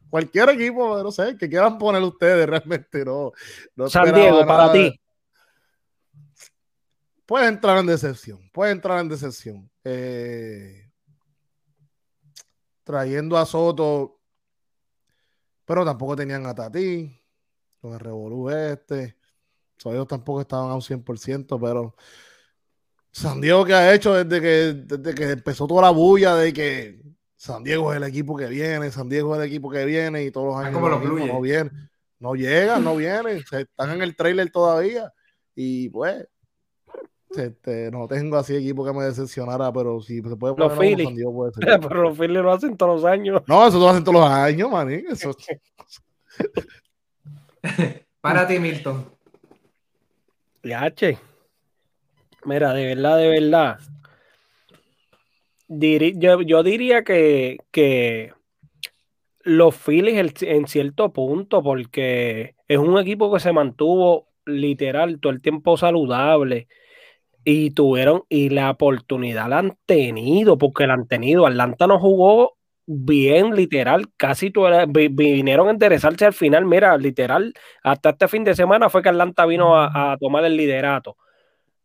Cualquier equipo, no sé, que quieran poner ustedes realmente, no. no San Diego, para ti puede entrar en decepción, puede entrar en decepción. Eh, trayendo a Soto, pero tampoco tenían a Tati, con el Revolú este. ellos tampoco estaban a un 100%, pero San Diego que ha hecho desde que, desde que empezó toda la bulla de que San Diego es el equipo que viene, San Diego es el equipo que viene y todos los años como no, no vienen, no llegan, no vienen, están en el trailer todavía. Y pues este, no tengo así equipo que me decepcionara, pero si se puede poner los Phillies. Puede ser. pero los Phillies lo hacen todos los años. No, eso lo hacen todos los años, manín. Eso... Para ti, Milton. che. Mira, de verdad, de verdad. yo, yo, diría que, que los Phillies en cierto punto, porque es un equipo que se mantuvo literal todo el tiempo saludable y tuvieron, y la oportunidad la han tenido, porque la han tenido. Atlanta no jugó bien, literal, casi vinieron a enderezarse al final. Mira, literal, hasta este fin de semana fue que Atlanta vino a, tomar el liderato.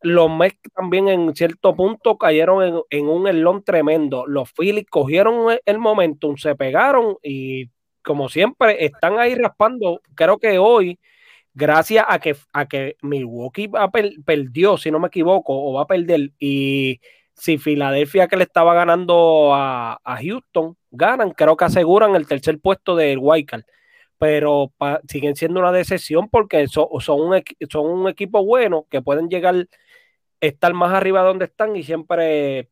Los Mets también en cierto punto cayeron en, un elón tremendo. Los Phillies cogieron el momentum, se pegaron y como siempre están ahí raspando. Creo que hoy gracias a que, a que Milwaukee perdió, si no me equivoco, o va a perder, y si Filadelfia que le estaba ganando a, Houston, ganan, creo que aseguran el tercer puesto del Wildcard. Pero siguen siendo una decepción porque son, un, son un equipo bueno que pueden llegar, estar más arriba de donde están y siempre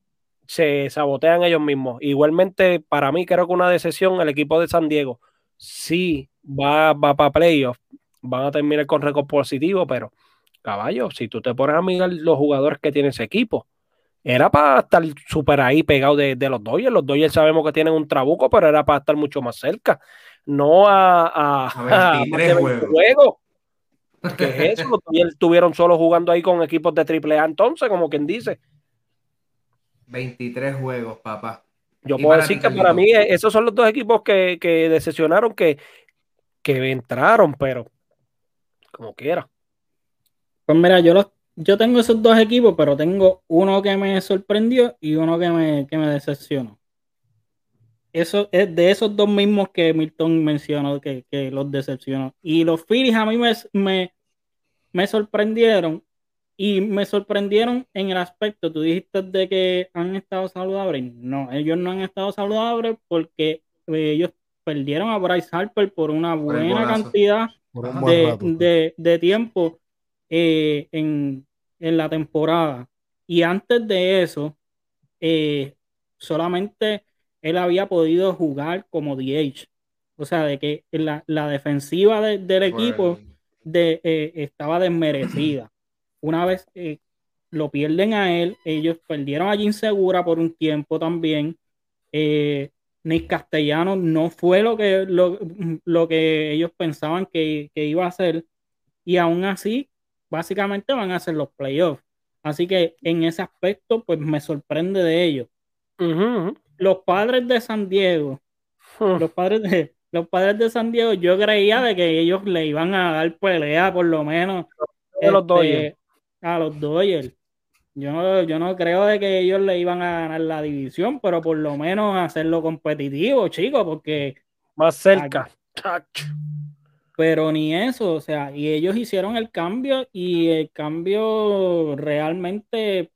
se sabotean ellos mismos. Igualmente, para mí, creo que una decepción el equipo de San Diego sí va, va para playoffs, van a terminar con récord positivo, pero caballo, si tú te pones a mirar los jugadores que tiene ese equipo, era para estar súper ahí pegado de, los Dodgers. Los Dodgers sabemos que tienen un trabuco, pero era para estar mucho más cerca. No a, a, a, juegos. ¿Qué es eso? Los Dodgers estuvieron solo jugando ahí con equipos de AAA entonces, como quien dice. 23 juegos, papá. Yo puedo decir que para mí esos son los dos equipos que, que decepcionaron, que, que entraron, pero como quiera. Pues mira, yo los, yo tengo esos dos equipos, pero tengo uno que me sorprendió y uno que me, que me decepcionó. Eso es de esos dos mismos que Milton mencionó que, los decepcionó. Y los Phillies a mí me, me, sorprendieron y me sorprendieron en el aspecto, tú dijiste de que han estado saludables. No, ellos no han estado saludables porque eh, ellos perdieron a Bryce Harper por una buena cantidad de, tiempo eh, en, la temporada. Y antes de eso, eh, solamente él había podido jugar como DH. O sea, de que la, defensiva del equipo de, eh, estaba desmerecida. Una vez lo pierden a él, ellos perdieron a Insegura por un tiempo también. Nick Castellano no fue lo que, lo, que ellos pensaban que, iba a ser. Y aún así, básicamente van a hacer los playoffs. Así que en ese aspecto, pues me sorprende de ellos. Los padres de San Diego, los padres de, los padres de San Diego, yo creía de que ellos le iban a dar pelea por lo menos a los Dodgers. Este, a los Dodgers. Yo no, yo no creo de que ellos le iban a ganar la división, pero por lo menos hacerlo competitivo, chicos, porque... Más cerca. Pero ni eso, o sea, y ellos hicieron el cambio y el cambio realmente,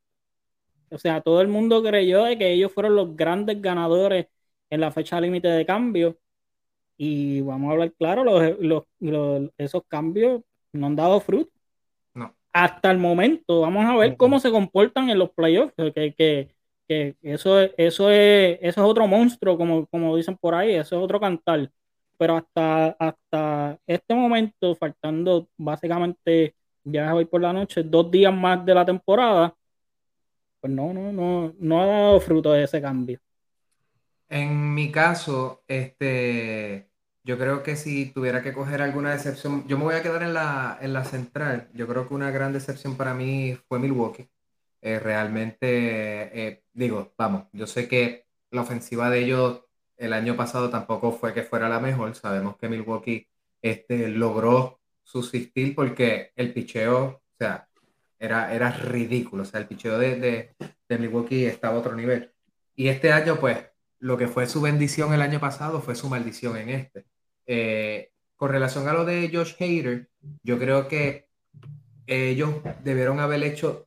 o sea, todo el mundo creyó de que ellos fueron los grandes ganadores en la fecha límite de cambio. Y vamos a hablar claro, los, esos cambios no han dado fruto. Hasta el momento, vamos a ver cómo se comportan en los playoffs, que, que, que eso, eso, es, eso es otro monstruo, como, como dicen por ahí, eso es otro cantar. Pero hasta, hasta este momento, faltando básicamente ya hoy por la noche, dos días más de la temporada, pues no, no, no, no ha dado fruto de ese cambio. En mi caso, este, yo creo que si tuviera que coger alguna decepción, yo me voy a quedar en la, en la central. Yo creo que una gran decepción para mí fue Milwaukee. Eh, realmente, eh, digo, vamos, yo sé que la ofensiva de ellos el año pasado tampoco fue que fuera la mejor. Sabemos que Milwaukee este, logró subsistir porque el picheo, o sea, era, era ridículo. O sea, el picheo de, de, Milwaukee estaba a otro nivel. Y este año, pues, lo que fue su bendición el año pasado fue su maldición en este. Eh, con relación a lo de Josh Hader, yo creo que ellos debieron haber hecho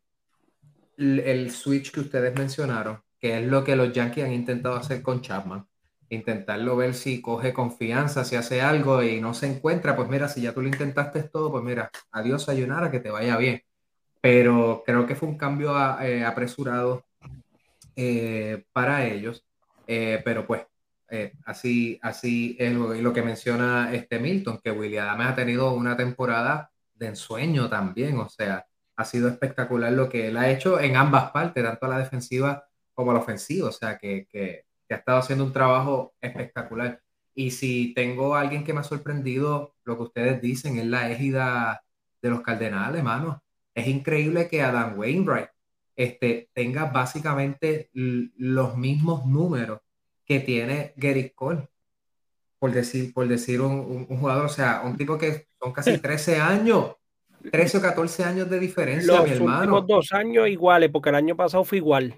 el switch que ustedes mencionaron, que es lo que los Yankees han intentado hacer con Chapman. Intentarlo ver si coge confianza, si hace algo y no se encuentra, pues mira, si ya tú lo intentaste todo, pues mira, adiós Ayunara, que te vaya bien. Pero creo que fue un cambio eh, apresurado eh, para ellos, pero pues así, así es lo, lo, que menciona este Milton, que William Adams ha tenido una temporada de ensueño también, o sea, ha sido espectacular lo que él ha hecho en ambas partes, tanto a la defensiva como a la ofensiva, o sea, que, que ha estado haciendo un trabajo espectacular. Y si tengo alguien que me ha sorprendido, lo que ustedes dicen es la égida de los Cardenales, hermano. Es increíble que Adam Wainwright este, tenga básicamente los mismos números que tiene Gary Cole. Por decir, por decir un, jugador, o sea, un tipo que son casi 13 años, 13 o 14 años de diferencia, mi hermano. Los dos años iguales, porque el año pasado fue igual.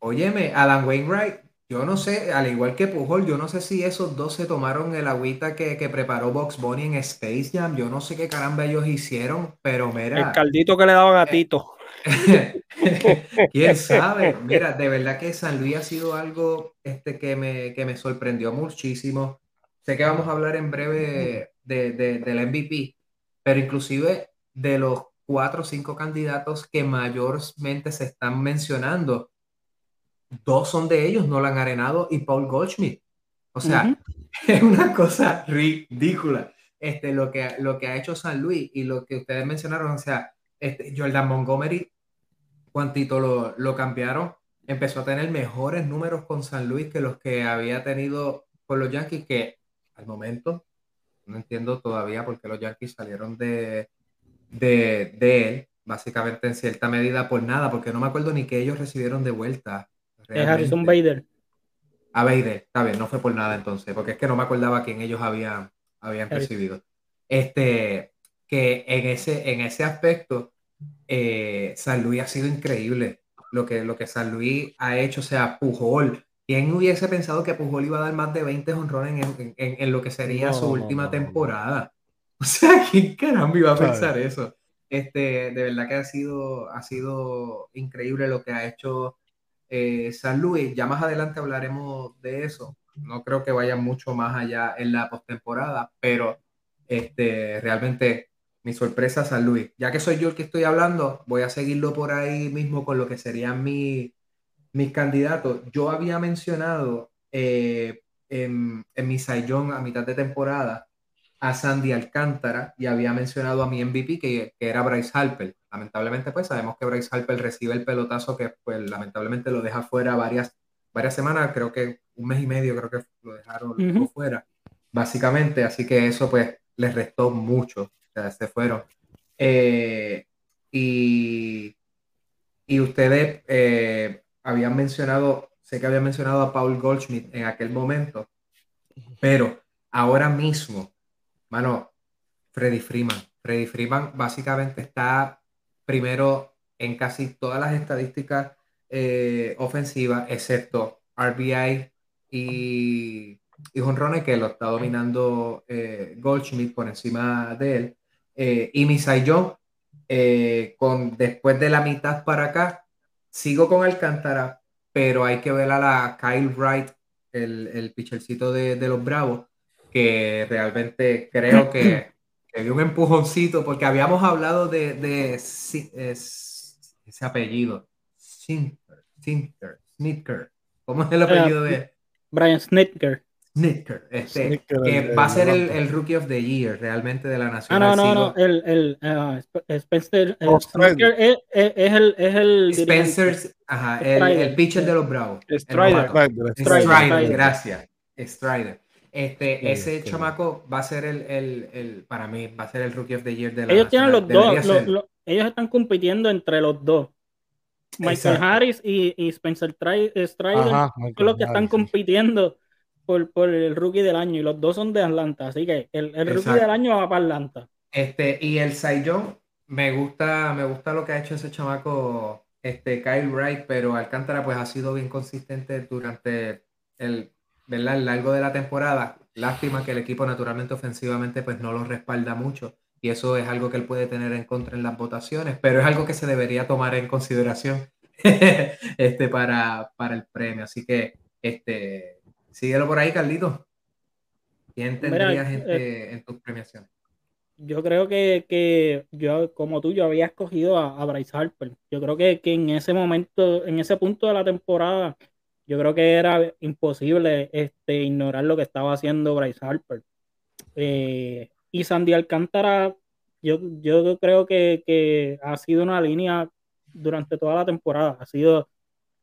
Óyeme, Adam Wainwright yo no sé, al igual que Pujol, yo no sé si esos dos se tomaron el agüita que, preparó Box Bunny en Space Jam. Yo no sé qué caramba ellos hicieron, pero mira. El caldito que le daban a eh, Tito. Quién sabe. Mira, de verdad que San Luis ha sido algo este, que, me, que me sorprendió muchísimo. Sé que vamos a hablar en breve de, de, del MVP, pero inclusive de los cuatro o cinco candidatos que mayormente se están mencionando dos son de ellos, Nolan Arenado y Paul Goldschmidt. O sea, es una cosa ridícula este, lo, que, lo que ha hecho San Luis y lo que ustedes mencionaron. O sea, este, Jordan Montgomery, cuantito lo, lo cambiaron, empezó a tener mejores números con San Luis que los que había tenido con los Yankees, que al momento no entiendo todavía por qué los Yankees salieron de, de, de él, básicamente en cierta medida por nada, porque no me acuerdo ni que ellos recibieron de vuelta es Harrison Bader. A Bader, está bien, no fue por nada entonces, porque es que no me acordaba quién ellos habían, habían recibido. Este, que en ese, en ese aspecto, eh, San Luis ha sido increíble. Lo que, lo que San Luis ha hecho, o sea, Pujol. ¿Quién hubiese pensado que Pujol iba a dar más de 20 honrones en, en, lo que sería su última temporada? O sea, ¿quién caramba iba a pensar eso? Este, de verdad que ha sido, ha sido increíble lo que ha hecho eh, San Luis. Ya más adelante hablaremos de eso. No creo que vaya mucho más allá en la postemporada, pero este, realmente mi sorpresa San Luis. Ya que soy yo el que estoy hablando, voy a seguirlo por ahí mismo con lo que serían mis candidatos. Yo había mencionado eh, en, en mi Saiyón a mitad de temporada a Sandy Alcántara y había mencionado a mi MVP que, que, era Bryce Harper. Lamentablemente, pues sabemos que Bryce Harper recibe el pelotazo que pues lamentablemente lo deja fuera varias, varias semanas, creo que un mes y medio creo que lo dejaron fuera, básicamente, así que eso pues les restó mucho, se fueron. Eh, y Y ustedes eh, habían mencionado, sé que habían mencionado a Paul Goldschmidt en aquel momento, pero ahora mismo, mano, Freddy Freeman. Freddy Freeman básicamente está primero en casi todas las estadísticas eh, ofensivas, excepto RBI y, y honrones, que lo está dominando eh, Goldschmidt por encima de él. Eh, y Misayón, eh, con, después de la mitad para acá, sigo con Alcántara, pero hay que ver a la Kyle Wright, el, el pitchercito de, de los Bravos, que realmente creo que, que dio un empujoncito, porque habíamos hablado de, de es- ese apellido, Sinter, Sinter, Snitker. ¿Cómo es el apellido de Brian Snitker. Snitker? Este, que el- va a ser el, Rookie of the Year realmente de la Ah, Nacional. no, no, no. El, el ah, Sp- Spencer el Oh, Strider. Snitker es, es- es el, es el. Spencer, ajá, el, pitcher de los Bravos. Strider. gracias. Strider. Este, Sí, ese sí. chamaco va a ser el, el, el- para mí, va a ser el Rookie of the Year de la Ellos tienen los dos. Lo- lo- ellos están compitiendo entre los dos. Michael Exacto. Harris y, y Spencer Tri- Strider son los que están compitiendo por, por el rookie del año y los dos son de Atlanta. Así que el, el rookie del año va para Atlanta. Este, y el Saiyón, me gusta, me gusta lo que ha hecho ese chamaco, este, Kyle Wright, pero Alcántara pues ha sido bien consistente durante el, ¿verdad? el largo de la temporada. Lástima que el equipo naturalmente ofensivamente pues no lo respalda mucho y eso es algo que él puede tener en contra en las votaciones, pero es algo que se debería tomar en consideración este, para, para el premio. Así que este, síguelo por ahí, Carlito. ¿Quién Mira, tendrías en, eh, en tus premiaciones? Yo creo que, que yo, como tú, yo había escogido a, a Bryce Harper. Yo creo que, que en ese momento, en ese punto de la temporada, yo creo que era imposible este, ignorar lo que estaba haciendo Bryce Harper. Eh, y Sandy Alcántara, yo, yo creo que, que ha sido una línea durante toda la temporada. Ha sido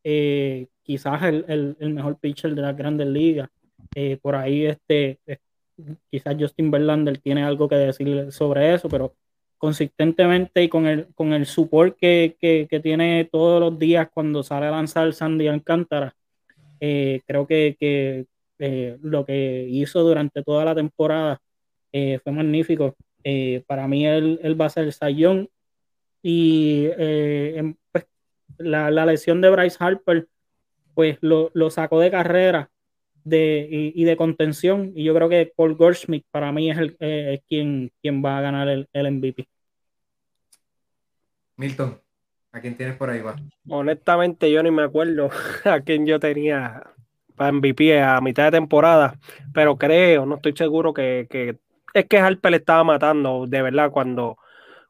eh, quizás el, el- el mejor pitcher de las grandes ligas. Eh, por ahí este, quizás Justin Verlander tiene algo que decir sobre eso, pero consistentemente y con el, con el support que, que- tiene todos los días cuando sale a lanzar Sandy Alcántara, eh, creo que, que, eh, lo que hizo durante toda la temporada fue magnífico. Para mí él, él va a ser Sayón y em- pues, la, la lesión de Bryce Harper pues lo, lo sacó de carrera de, y, y de contención y yo creo que Paul Goldschmidt para mí es el eh, es quien, quien va a ganar el, el MVP. Milton, ¿a quién tienes por ahí? Va? Honestamente, yo ni me acuerdo a quién yo tenía para MVP a mitad de temporada, pero creo, no estoy seguro que, que es que Harper le estaba matando, de verdad, cuando,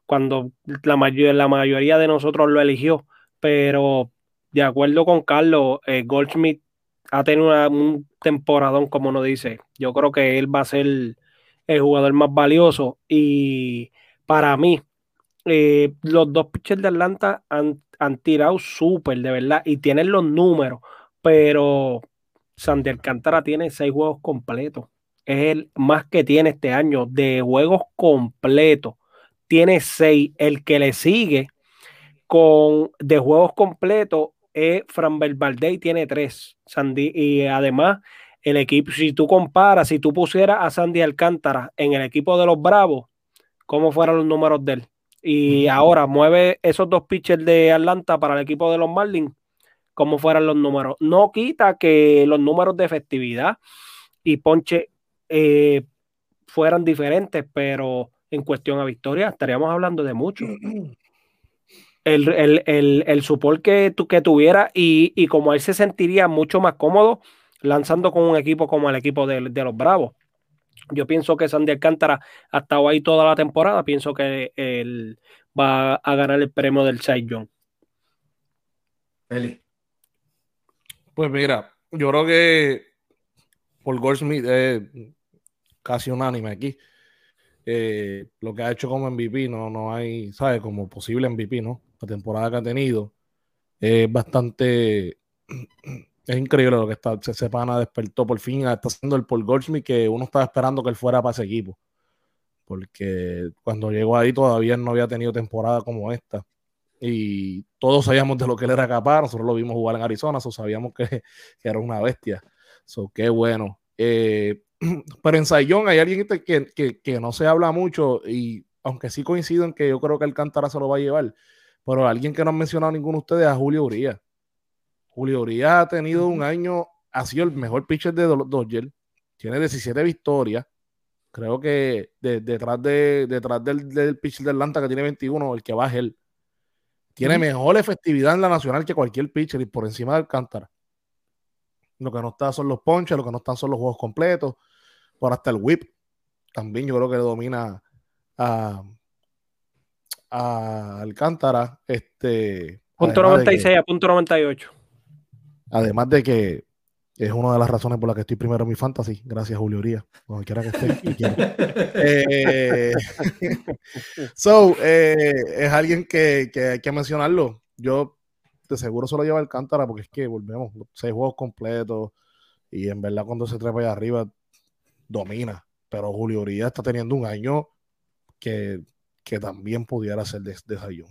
cuando la, mayor, la mayoría de nosotros lo eligió, pero de acuerdo con Carlos, eh, Goldschmidt ha tenido una- un temporadón, como nos dice. Yo creo que él va a ser el jugador más valioso y para mí, eh, los dos pitchers de Atlanta han, han tirado súper, de verdad, y tienen los números, pero Sandy Alcántara tiene seis juegos completos. Es el más que tiene este año de juegos completos. Tiene seis. El que le sigue con de juegos completos es Fran Valdez y tiene tres. Sandy, y además, el equipo, si tú comparas, si tú pusieras a Sandy Alcántara en el equipo de los Bravos, ¿cómo fueran los números de él? Y ahora mueve esos dos pitchers de Atlanta para el equipo de los Marlins, como fueran los números. No quita que los números de efectividad y ponche eh, fueran diferentes, pero en cuestión a victoria estaríamos hablando de mucho. El, el, el, el support que, tu, que tuviera y, y como él se sentiría mucho más cómodo lanzando con un equipo como el equipo de, de los Bravos. Yo pienso que Sandy Alcántara ha estado ahí toda la temporada. Pienso que él va a ganar el premio del Cy Young. Feli. Pues mira, yo creo que Paul Goldsmith es casi unánime aquí. Eh, lo que ha hecho como MVP, no, no hay, ¿sabes? Como posible MVP, ¿no? La temporada que ha tenido es bastante. Es increíble lo que está. Ese pana despertó por fin. Está haciendo el Paul Goldsmith que uno estaba esperando que él fuera para ese equipo. Porque cuando llegó ahí todavía no había tenido temporada como esta. y todos sabíamos de lo que él era capaz. Nosotros lo vimos jugar en Arizona, so sabíamos que, que era una bestia. So, qué bueno. Eh, pero en Sayón hay alguien que, que, que, no se habla mucho y aunque sí coincido en que yo creo que Alcántara se lo va a llevar, pero alguien que no han mencionado ninguno de ustedes es Julio Urias. Julio Urias ha tenido un año, ha sido el mejor pitcher de Dodgers, tiene 17 victorias. Creo que detrás, de, detrás del, del pitcher de Atlanta que tiene 21, el que va es él. Tiene mejor efectividad en la nacional que cualquier pitcher y por encima de Alcántara. Lo que no está son los ponches, lo que no están son los juegos completos. Por hasta el whip. También yo creo que le domina a, a Alcántara. Este, punto 96 a punto 98. Además de que es una de las razones por las que estoy primero en mi fantasy. Gracias, Julio Urias. Donde quiera que esté. eh, so, eh, es alguien que, que, hay que mencionarlo. Yo de seguro se lo lleva Alcántara porque es que volvemos, seis juegos completos y en verdad cuando se trepa allá arriba domina. Pero Julio Urias está teniendo un año que, que también pudiera ser de, de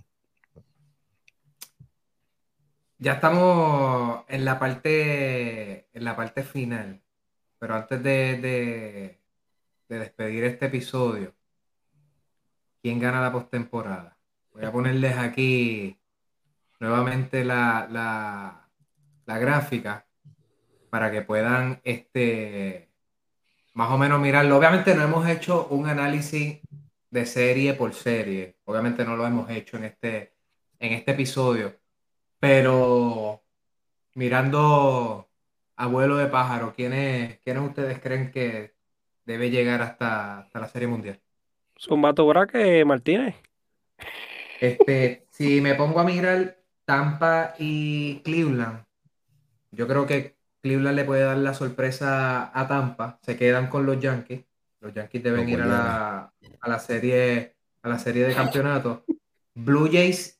Ya estamos en la parte, en la parte final, pero antes de, de, de despedir este episodio, ¿quién gana la postemporada? Voy a ponerles aquí nuevamente la, la, la gráfica para que puedan este, más o menos mirarlo. Obviamente no hemos hecho un análisis de serie por serie. Obviamente no lo hemos hecho en este, en este episodio. Pero mirando abuelo de pájaro, ¿quiénes, ¿quiénes ustedes creen que debe llegar hasta, hasta la serie mundial? Zumbato Braque Martínez. Este, si me pongo a mirar Tampa y Cleveland, yo creo que Cleveland le puede dar la sorpresa a Tampa. Se quedan con los Yankees. Los Yankees deben ir a la, a la, serie a la serie de campeonato. Blue Jays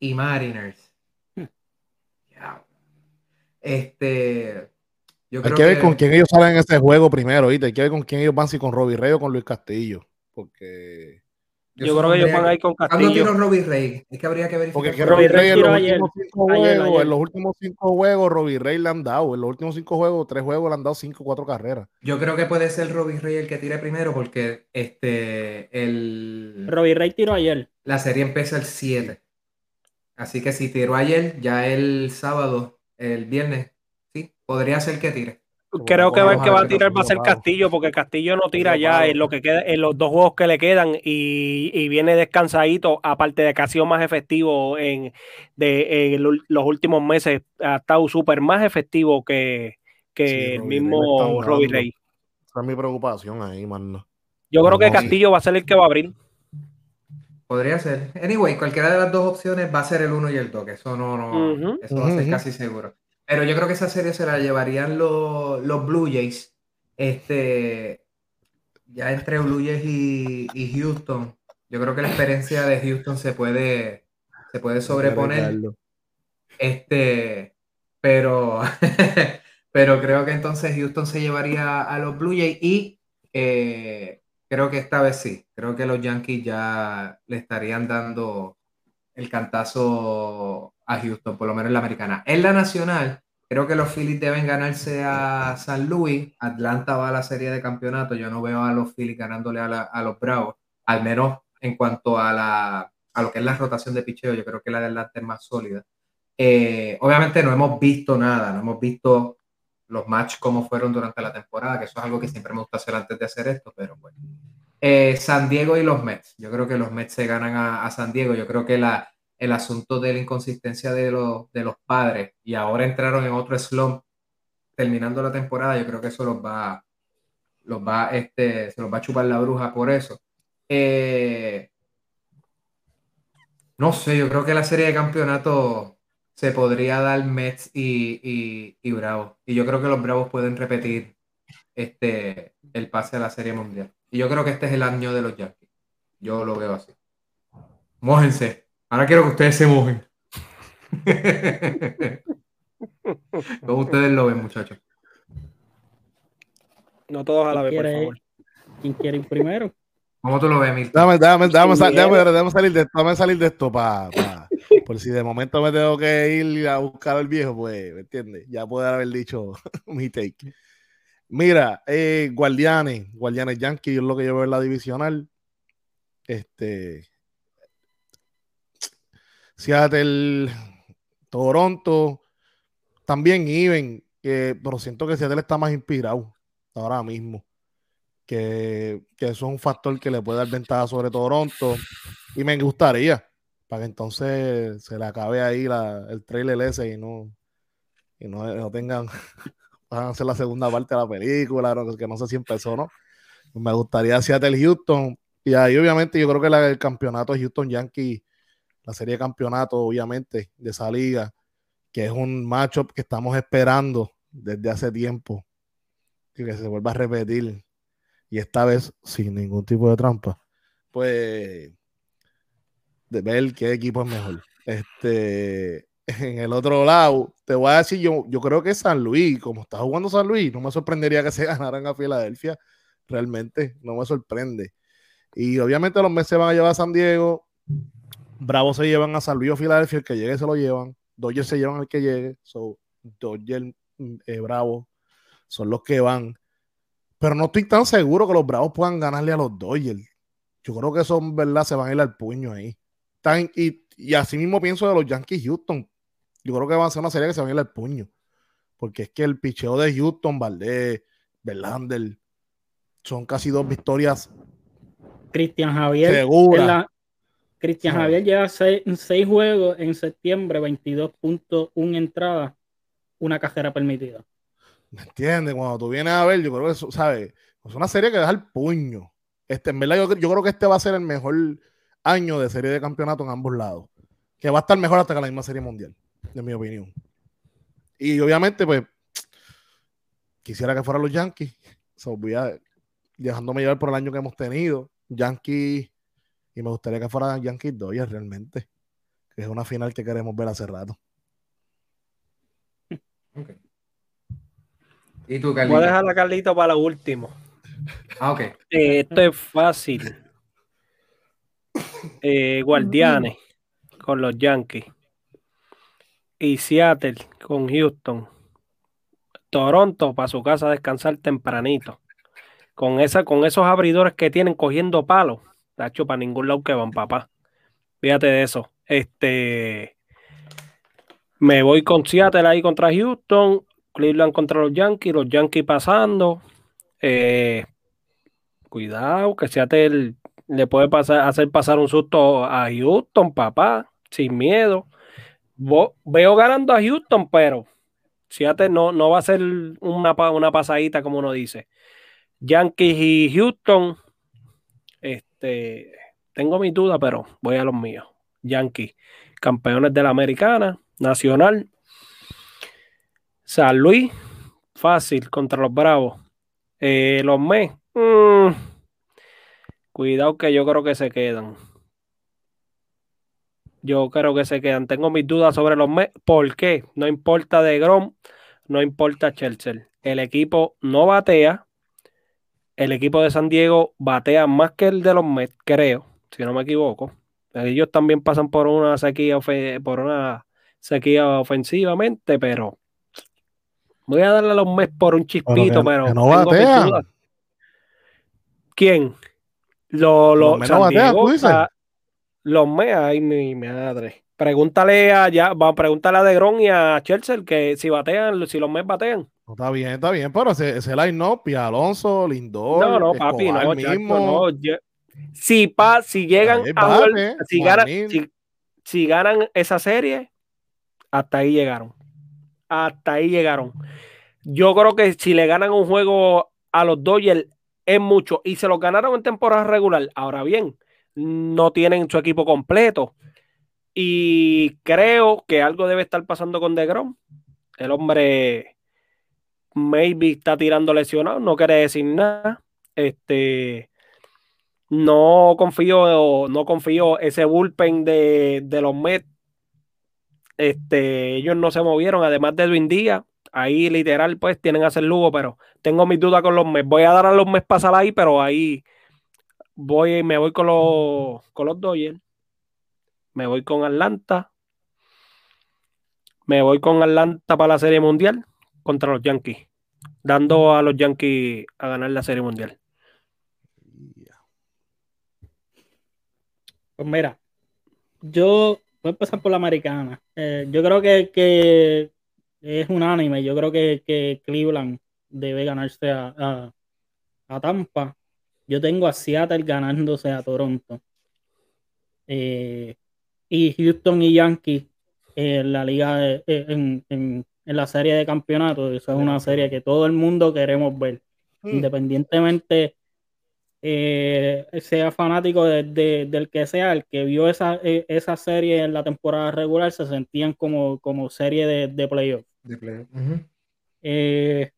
y Mariners. Este, yo creo Hay que ver con quién ellos salen en este juego primero, ¿viste? Hay que ver con quién ellos van, si con Robbie Rey o con Luis Castillo. Porque yo, creo que ellos van ahí con Castillo. ¿Cuándo tiró Robbie Rey? Es que habría que verificar. Porque Robbie Rey en los, últimos cinco juegos, en los últimos cinco juegos, Robbie Rey le han dado. En los últimos cinco juegos, tres juegos le han dado cinco, cuatro carreras. Yo creo que puede ser Robbie Rey el que tire primero, porque este el. Robbie Rey tiró ayer. La serie empieza el 7. Así que si tiró ayer, ya el sábado, el viernes, sí, podría ser que tire. Creo que el que va a tirar va a ser Castillo, porque Castillo no tira ya en lo que queda, en los dos juegos que le quedan y, viene descansadito, aparte de que ha sido más efectivo en, de, los últimos meses, ha estado súper más efectivo que, el mismo Robbie Rey. Esa es mi preocupación ahí, mano. Yo creo que Castillo va a ser el que va a abrir. Podría ser. Anyway, cualquiera de las dos opciones va a ser el uno y el 2, eso no, no eso va a ser casi seguro. Pero yo creo que esa serie se la llevarían los, los Blue Jays. Este, ya entre Blue Jays y, Houston, yo creo que la experiencia de Houston se puede, se puede sobreponer. Este, pero, pero creo que entonces Houston se llevaría a los Blue Jays y eh, creo que esta vez sí. Creo que los Yankees ya le estarían dando el cantazo a Houston, por lo menos en la americana. En la nacional, creo que los Phillies deben ganarse a San Luis. Atlanta va a la serie de campeonato. Yo no veo a los Phillies ganándole a, los Bravos, al menos en cuanto a, la, a lo que es la rotación de picheo. Yo creo que la de Atlanta es más sólida. Eh, obviamente no hemos visto nada, no hemos visto los matches como fueron durante la temporada, que eso es algo que siempre me gusta hacer antes de hacer esto, pero bueno. Eh, San Diego y los Mets. Yo creo que los Mets se ganan a San Diego. Yo creo que la, el asunto de la inconsistencia de, los, de los padres y ahora entraron en otro slump terminando la temporada, yo creo que eso los va, los va, este, se los va a chupar la bruja por eso. Eh, no sé, yo creo que la serie de campeonato se podría dar Mets y, y, y Bravos. Y yo creo que los Bravos pueden repetir este, el pase a la serie mundial. Y yo creo que este es el año de los Yankees. Yo lo veo así. Mójense. Ahora quiero que ustedes se mojen. ¿Cómo ustedes lo ven, muchachos? No todos a la vez, por favor. ¿Quién quiere ir primero? ¿Cómo tú lo ves, Milton? Dame, dame, dame, salir de esto, dame salir de esto para Por si de momento me tengo que ir a buscar al viejo, pues, ¿me entiendes? Ya puedo haber dicho mi take. Mira, eh, Guardianes, Guardianes Yankees, es lo que yo veo en la divisional. Este. Seattle, Toronto, también Even, que, pero siento que Seattle está más inspirado ahora mismo. Que, que eso es un factor que le puede dar ventaja sobre Toronto. Y me gustaría, para que entonces se le acabe ahí la, el trailer ese y no, y no, no tengan, van a hacer la segunda parte de la película, no, que no sé si empezó, ¿no? Me gustaría Seattle Houston. Y ahí obviamente yo creo que el campeonato de Houston Yankees, la serie de campeonato obviamente de esa liga, que es un matchup que estamos esperando desde hace tiempo, que se vuelva a repetir. Y esta vez sin ningún tipo de trampa. Pues de ver qué equipo es mejor. Este, en el otro lado, te voy a decir, yo, yo creo que San Luis, como está jugando San Luis, no me sorprendería que se ganaran a Filadelfia. Realmente, no me sorprende. Y obviamente los meses van a llevar a San Diego. Bravo se llevan a San Luis o Filadelfia, el que llegue se lo llevan. Dodgers se llevan al que llegue. So, Dodgers, eh, Bravo, son los que van. Pero no estoy tan seguro que los Bravos puedan ganarle a los Dodgers. Yo creo que son, verdad, se van a ir al puño ahí. Están, y, y así mismo pienso de los Yankees Houston. Yo creo que va a ser una serie que se va a ir al puño. Porque es que el picheo de Houston, Valdés, Verlander, son casi dos victorias Cristian Javier. en la- Cristian Sí. Javier lleva seis, seis juegos en septiembre, 22.1 entradas, una carrera permitida. ¿Me entiendes? Cuando tú vienes a ver, yo creo que eso, ¿sabes? Es una serie que deja el puño. Este, en verdad, yo, yo creo que este va a ser el mejor año de serie de campeonato en ambos lados. Que va a estar mejor hasta que la misma serie mundial, en mi opinión. Y obviamente, pues, quisiera que fueran los Yankees. So, voy a, dejándome llevar por el año que hemos tenido. Yankees, y me gustaría que fueran Yankees Dodgers realmente. Que es una final que queremos ver hace rato. ¿Y tú, Voy a Carlito? dejar a Carlito para lo último. Ah, ok. Eh, esto es fácil. Eh, Guardianes con los Yankees. Y Seattle con Houston. Toronto para su casa a descansar tempranito. Con, esa, con esos abridores que tienen cogiendo palos. Tacho, para ningún lado que van, papá. Fíjate de eso. Este. Me voy con Seattle ahí contra Houston. Cleveland contra los Yankees. Los Yankees pasando. Eh, cuidado, que Seattle le puede pasar, hacer pasar un susto a Houston, papá, sin miedo. Vo- veo ganando a Houston, pero Seattle no, no va a ser una, una pasadita, como uno dice. Yankees y Houston, este, tengo mi duda, pero voy a los míos. Yankees, campeones de la Americana, Nacional. San Luis, fácil contra los Bravos. Eh, los Mets, mm, cuidado que yo creo que se quedan. Yo creo que se quedan. Tengo mis dudas sobre los Mets. ¿Por qué? No importa de Grom, no importa Chelsea. El equipo no batea. El equipo de San Diego batea más que el de los Mets, creo, si no me equivoco. Ellos también pasan por una sequía, por una sequía ofensivamente, pero voy a darle a los Mets por un chispito, que- pero que no batean. ¿Quién? Lo, lo, Los San batean, Diego, tú dices. los Mets, ay mi madre. Pregúntale a ya, va, pregúntale a Degrom y a Chelsea que si batean, si los Mets batean. No, está bien, está bien, pero ese, ese line-up, Pia Alonso, Lindor, No, no, papi, no, mismo. no, yo- si, pa, si llegan a si, ganan, si, si ganan esa serie, hasta ahí llegaron. Hasta ahí llegaron. Yo creo que si le ganan un juego a los Dodgers es mucho. Y se lo ganaron en temporada regular. Ahora bien, no tienen su equipo completo. Y creo que algo debe estar pasando con DeGrom. El hombre maybe está tirando lesionado, no quiere decir nada. Este no confío, no confío ese bullpen de, de los Mets. Este, ellos no se movieron, además de Edwin Díaz. Ahí literal, pues tienen a hacer Lugo, pero tengo mis dudas con los Mets. Voy a dar a los Mets pasar ahí, pero ahí voy, me voy con los, con los Dodgers. Me voy con Atlanta Me voy con Atlanta para la Serie Mundial contra los Yankees, dando a los Yankees a ganar la Serie Mundial. Pues mira, yo voy a empezar por la americana. Eh, yo creo que, que es unánime. Yo creo que, que Cleveland debe ganarse a, a- Tampa. Yo tengo a Seattle ganándose a Toronto. Eh, y Houston y Yankees en la liga eh, en- en la serie de campeonato. Eso es una serie que todo el mundo queremos ver. Independientemente eh, sea fanático de- de- del que sea, el que vio esa, eh, esa serie en la temporada regular se sentían como, como serie de, de playoff. De. Eh,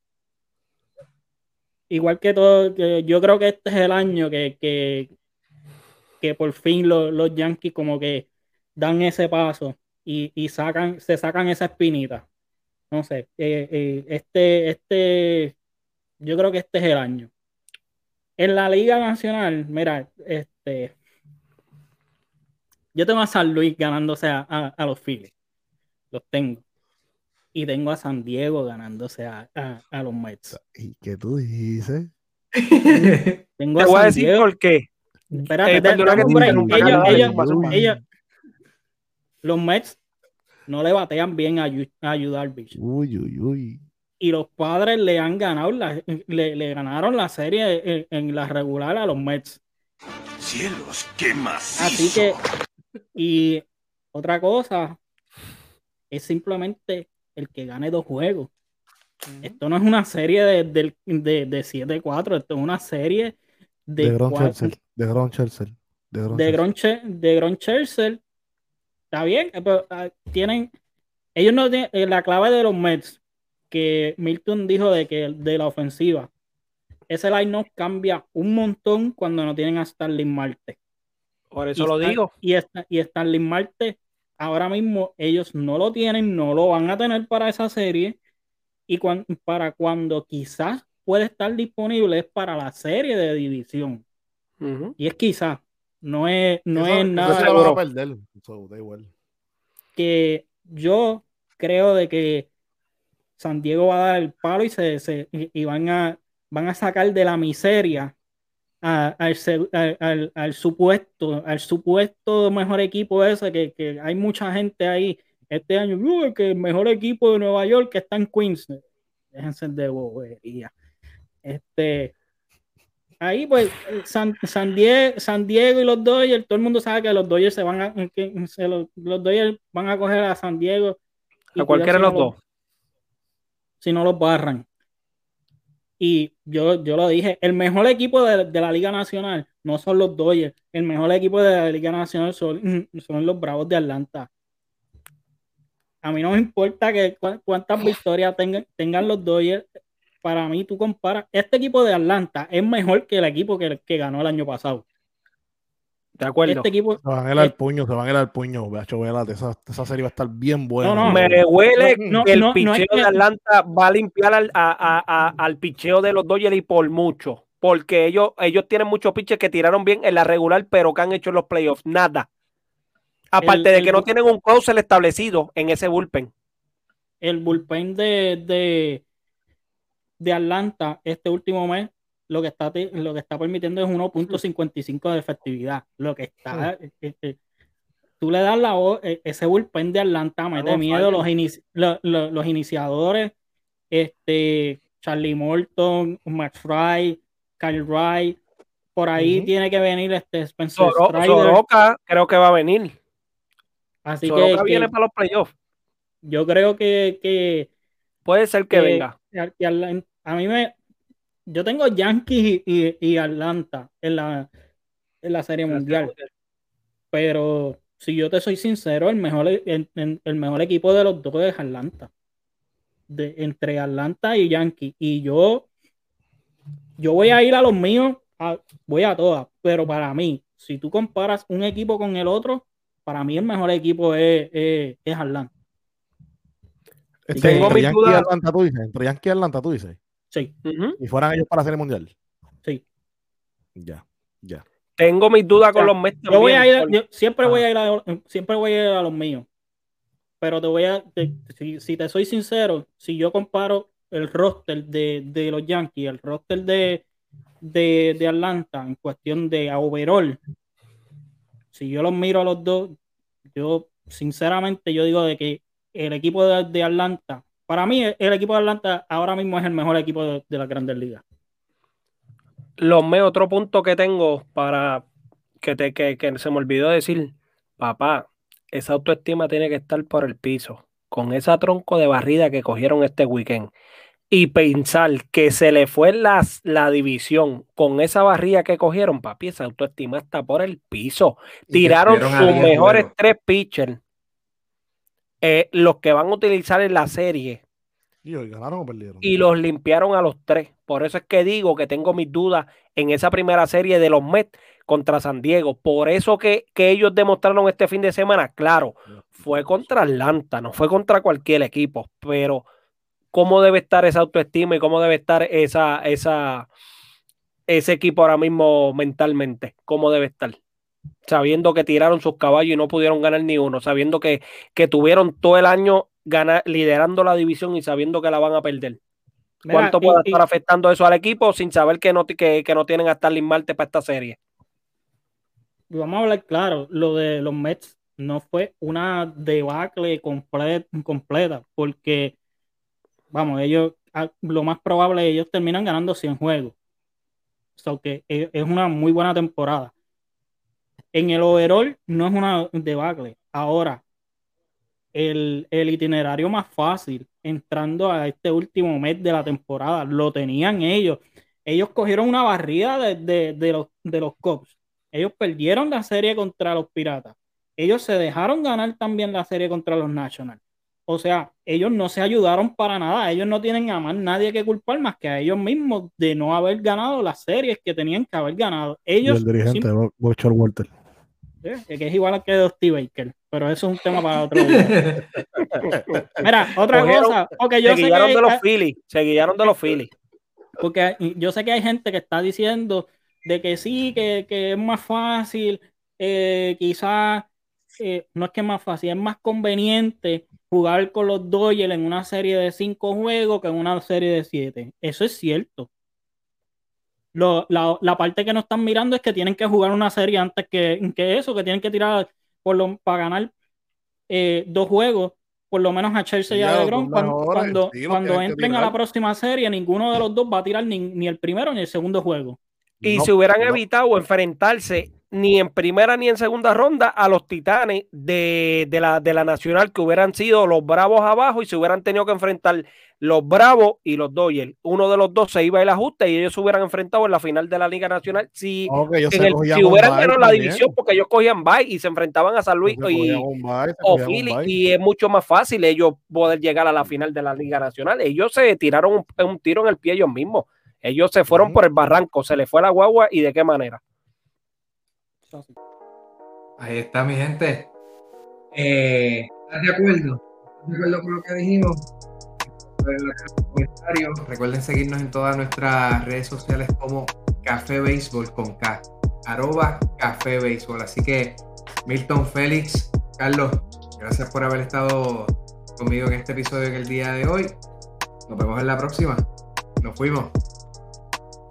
igual que todo, yo creo que este es el año que, que, que por fin lo- los Yankees como que dan ese paso y, y sacan, se sacan esa espinita. No sé, eh, eh, este, este, yo creo que este es el año. En la Liga Nacional, mira, este, yo tengo a San Luis ganándose a, a- a los Phillies. Los tengo. Y tengo a San Diego ganándose a, a- a los Mets. ¿Y qué tú dices? Tengo Te a voy a decir Diego. por qué. Espérate, Eh, te break. interrumpa, Ellos- ellos- ellos- los Mets no le batean bien a, a Darvish. Uy, uy, uy. Y los padres le han ganado, la- le, le ganaron la serie en, en la regular a los Mets. Cielos, qué macizo. Así que, y otra cosa, es simplemente el que gane dos juegos. Esto no es una serie de, del- de, de 7-4, esto es una serie de, De Gron Chelsea. De Gron Chelsea. De Gron de Chelsea. Gron, Che- de Gron Scherzer. Está bien, eh, pero ah, tienen, ellos no tienen, eh, la clave de los Mets, que Milton dijo de que de la ofensiva, ese line cambia un montón cuando no tienen a Starling Marte. Por eso Y lo digo. Y, Sta- y Starling Marte, ahora mismo ellos no lo tienen, no lo van a tener para esa serie. Y cuan- para cuando quizás puede estar disponible es para la serie de división. Y es quizás, no es, no Eso- es nada lo a perder. So, da igual. que yo creo de que San Diego va a dar el palo y, se, se- y, van, a, van a sacar de la miseria a- al, al- supuesto, al supuesto mejor equipo ese, que, que hay mucha gente ahí este año, "Uy, que el mejor equipo de Nueva York que está en Queens. Déjense de bobería. Este, ahí pues San, San Diego, San Diego y los Dodgers, todo el mundo sabe que los Dodgers se van a, que se los, los Dodgers van a coger a San Diego. y A cualquiera de los dos. si no los barran. Y yo, yo lo dije, el mejor equipo de, de la Liga Nacional no son los Dodgers, el mejor equipo de la Liga Nacional son, son los Bravos de Atlanta. A mí no me importa que cu- cuántas victorias tengan, tengan los Dodgers. Para mí, tú comparas, este equipo de Atlanta es mejor que el equipo que, que ganó el año pasado. De acuerdo. Este equipo, Se van a ir al puño, se van a ir al puño. Vélate, esa, esa serie va a estar bien buena. No, no, Me huele No, que el no, no es picheo que- de Atlanta va a limpiar al, a- a- a- al picheo de los Dodgers y por mucho. Porque ellos, ellos tienen muchos pitches que tiraron bien en la regular, pero que han hecho en los playoffs. Nada. Aparte El- de el que no tienen un closer establecido en ese bullpen. el bullpen de, de, de Atlanta este último mes lo que está lo que está permitiendo es 1.55 de efectividad. Lo que está eh, eh, eh, tú le das la voz, eh, ese bullpen de Atlanta mete miedo los, inici- lo- lo- los iniciadores, este Charlie Morton, Max Fry, Kyle Wright, por ahí Ujú. tiene que venir este Spencer Strider. Soroka creo que va a venir. Así Soroka que, que viene para los playoffs. yo creo que, que Puede ser que que- venga. Atlan- a mí me. Yo tengo Yankees y, y- y Atlanta en la, en la Serie Mundial, pero si yo te soy sincero, el mejor, el mejor equipo de los dos es Atlanta. De, entre Atlanta y Yankees. Y yo, yo voy a ir a los míos, a- voy a todas, pero para mí, si tú comparas un equipo con el otro, para mí el mejor equipo es, es, es Atlanta. Este, Tengo entre mis Yankee y dudas. Atlanta, tú dices. Entre Yankee y Atlanta, tú dices. Sí. Y fueran ellos para la serie mundial. sí. Ya, ya. Tengo mis dudas con O sea, los Mets Yo voy a también, ir, a- por- yo siempre Ah. voy a ir a, siempre voy a ir a los míos. pero te voy a, te- si, si te soy sincero, si yo comparo el roster de, de los Yankees, el roster de, de, de Atlanta en cuestión de overall, si yo los miro a los dos, yo sinceramente yo digo de que el equipo de, de Atlanta, para mí el equipo de Atlanta ahora mismo es el mejor equipo de, de las grandes ligas. Los me otro punto que tengo para que, te, que, que se me olvidó decir, papá, esa autoestima tiene que estar por el piso, con esa tronco de barrida que cogieron este weekend. Y pensar que se le fue la, la división con esa barrida que cogieron, papi, esa autoestima está por el piso. Tiraron sus 10 mejores tres pitchers, eh, los que van a utilizar en la serie, Y hoy ganaron o perdieron. y los limpiaron a los tres. Por eso es que digo que tengo mis dudas en esa primera serie de los Mets contra San Diego. Por eso que, que ellos demostraron este fin de semana, claro, fue contra Atlanta, no fue contra cualquier equipo, pero cómo debe estar esa autoestima y cómo debe estar esa, esa, ese equipo ahora mismo mentalmente, cómo debe estar. Sabiendo que tiraron sus caballos y no pudieron ganar ni uno, sabiendo que, que tuvieron todo el año ganar, liderando la división y sabiendo que la van a perder. Mira, ¿Cuánto y- puede y- estar afectando eso al equipo sin saber que no, que, que no tienen a Starling Marte para esta serie? vamos a hablar claro, lo de los Mets no fue una debacle comple- completa, porque, vamos, ellos, a- lo más probable, ellos terminan ganando 100 juegos. So que es es una muy buena temporada. En el overall no es una debacle. Ahora, el, el itinerario más fácil entrando a este último mes de la temporada lo tenían ellos. Ellos cogieron una barrida de, de- de los, de los Cubs. Ellos perdieron la serie contra los Piratas. Ellos se dejaron ganar también la serie contra los Nationals. O sea, ellos no se ayudaron para nada. Ellos no tienen a más nadie que culpar más que a ellos mismos de no haber ganado las series que tenían que haber ganado. Y Ellos el dirigente, Walter. Sí, que es igual al que Dusty Baker, pero eso es un tema para otro día. Mira, otra Cogieron- cosa, porque yo se sé que guiaron hay- de los Phillies, se guiaron de los Phillies. porque yo sé que hay gente que está diciendo de que sí, que, que es más fácil, eh, quizás eh, no es que es más fácil, es más conveniente jugar con los Dodgers en una serie de cinco juegos que en una serie de siete. Eso es cierto. Lo- la, la parte que no están mirando es que tienen que jugar una serie antes que, que eso, que tienen que tirar por lo, para ganar eh, dos juegos, por lo menos a Chelsea y a LeBron. Cuando, cuando, cuando entren a la próxima serie, ninguno de los dos va a tirar ni, ni el primero ni el segundo juego. Y No, si hubieran no. evitado enfrentarse ni en primera ni en segunda ronda a los titanes de, de la, de la Nacional, que hubieran sido los Bravos abajo y se hubieran tenido que enfrentar los Bravos y los Dodgers. Uno de los dos se iba el ajuste y ellos se hubieran enfrentado en la final de la Liga Nacional. Si, en el- si hubieran ganado la división, porque ellos cogían bye y se enfrentaban a San Luis y, o Philly, y es mucho más fácil ellos poder llegar a la final de la Liga Nacional. Ellos se tiraron un, un tiro en el pie ellos mismos. Ellos se fueron por el barranco, se les fue la guagua y de qué manera. Ahí está, mi gente. Eh, ¿Estás de acuerdo? ¿Estás de acuerdo con lo que dijimos? Recuerden seguirnos en todas nuestras redes sociales como Café Béisbol con K. Arroba Café Béisbol. Así que, Milton Félix, Carlos, gracias por haber estado conmigo en este episodio en el día de hoy. Nos vemos en la próxima. Nos fuimos.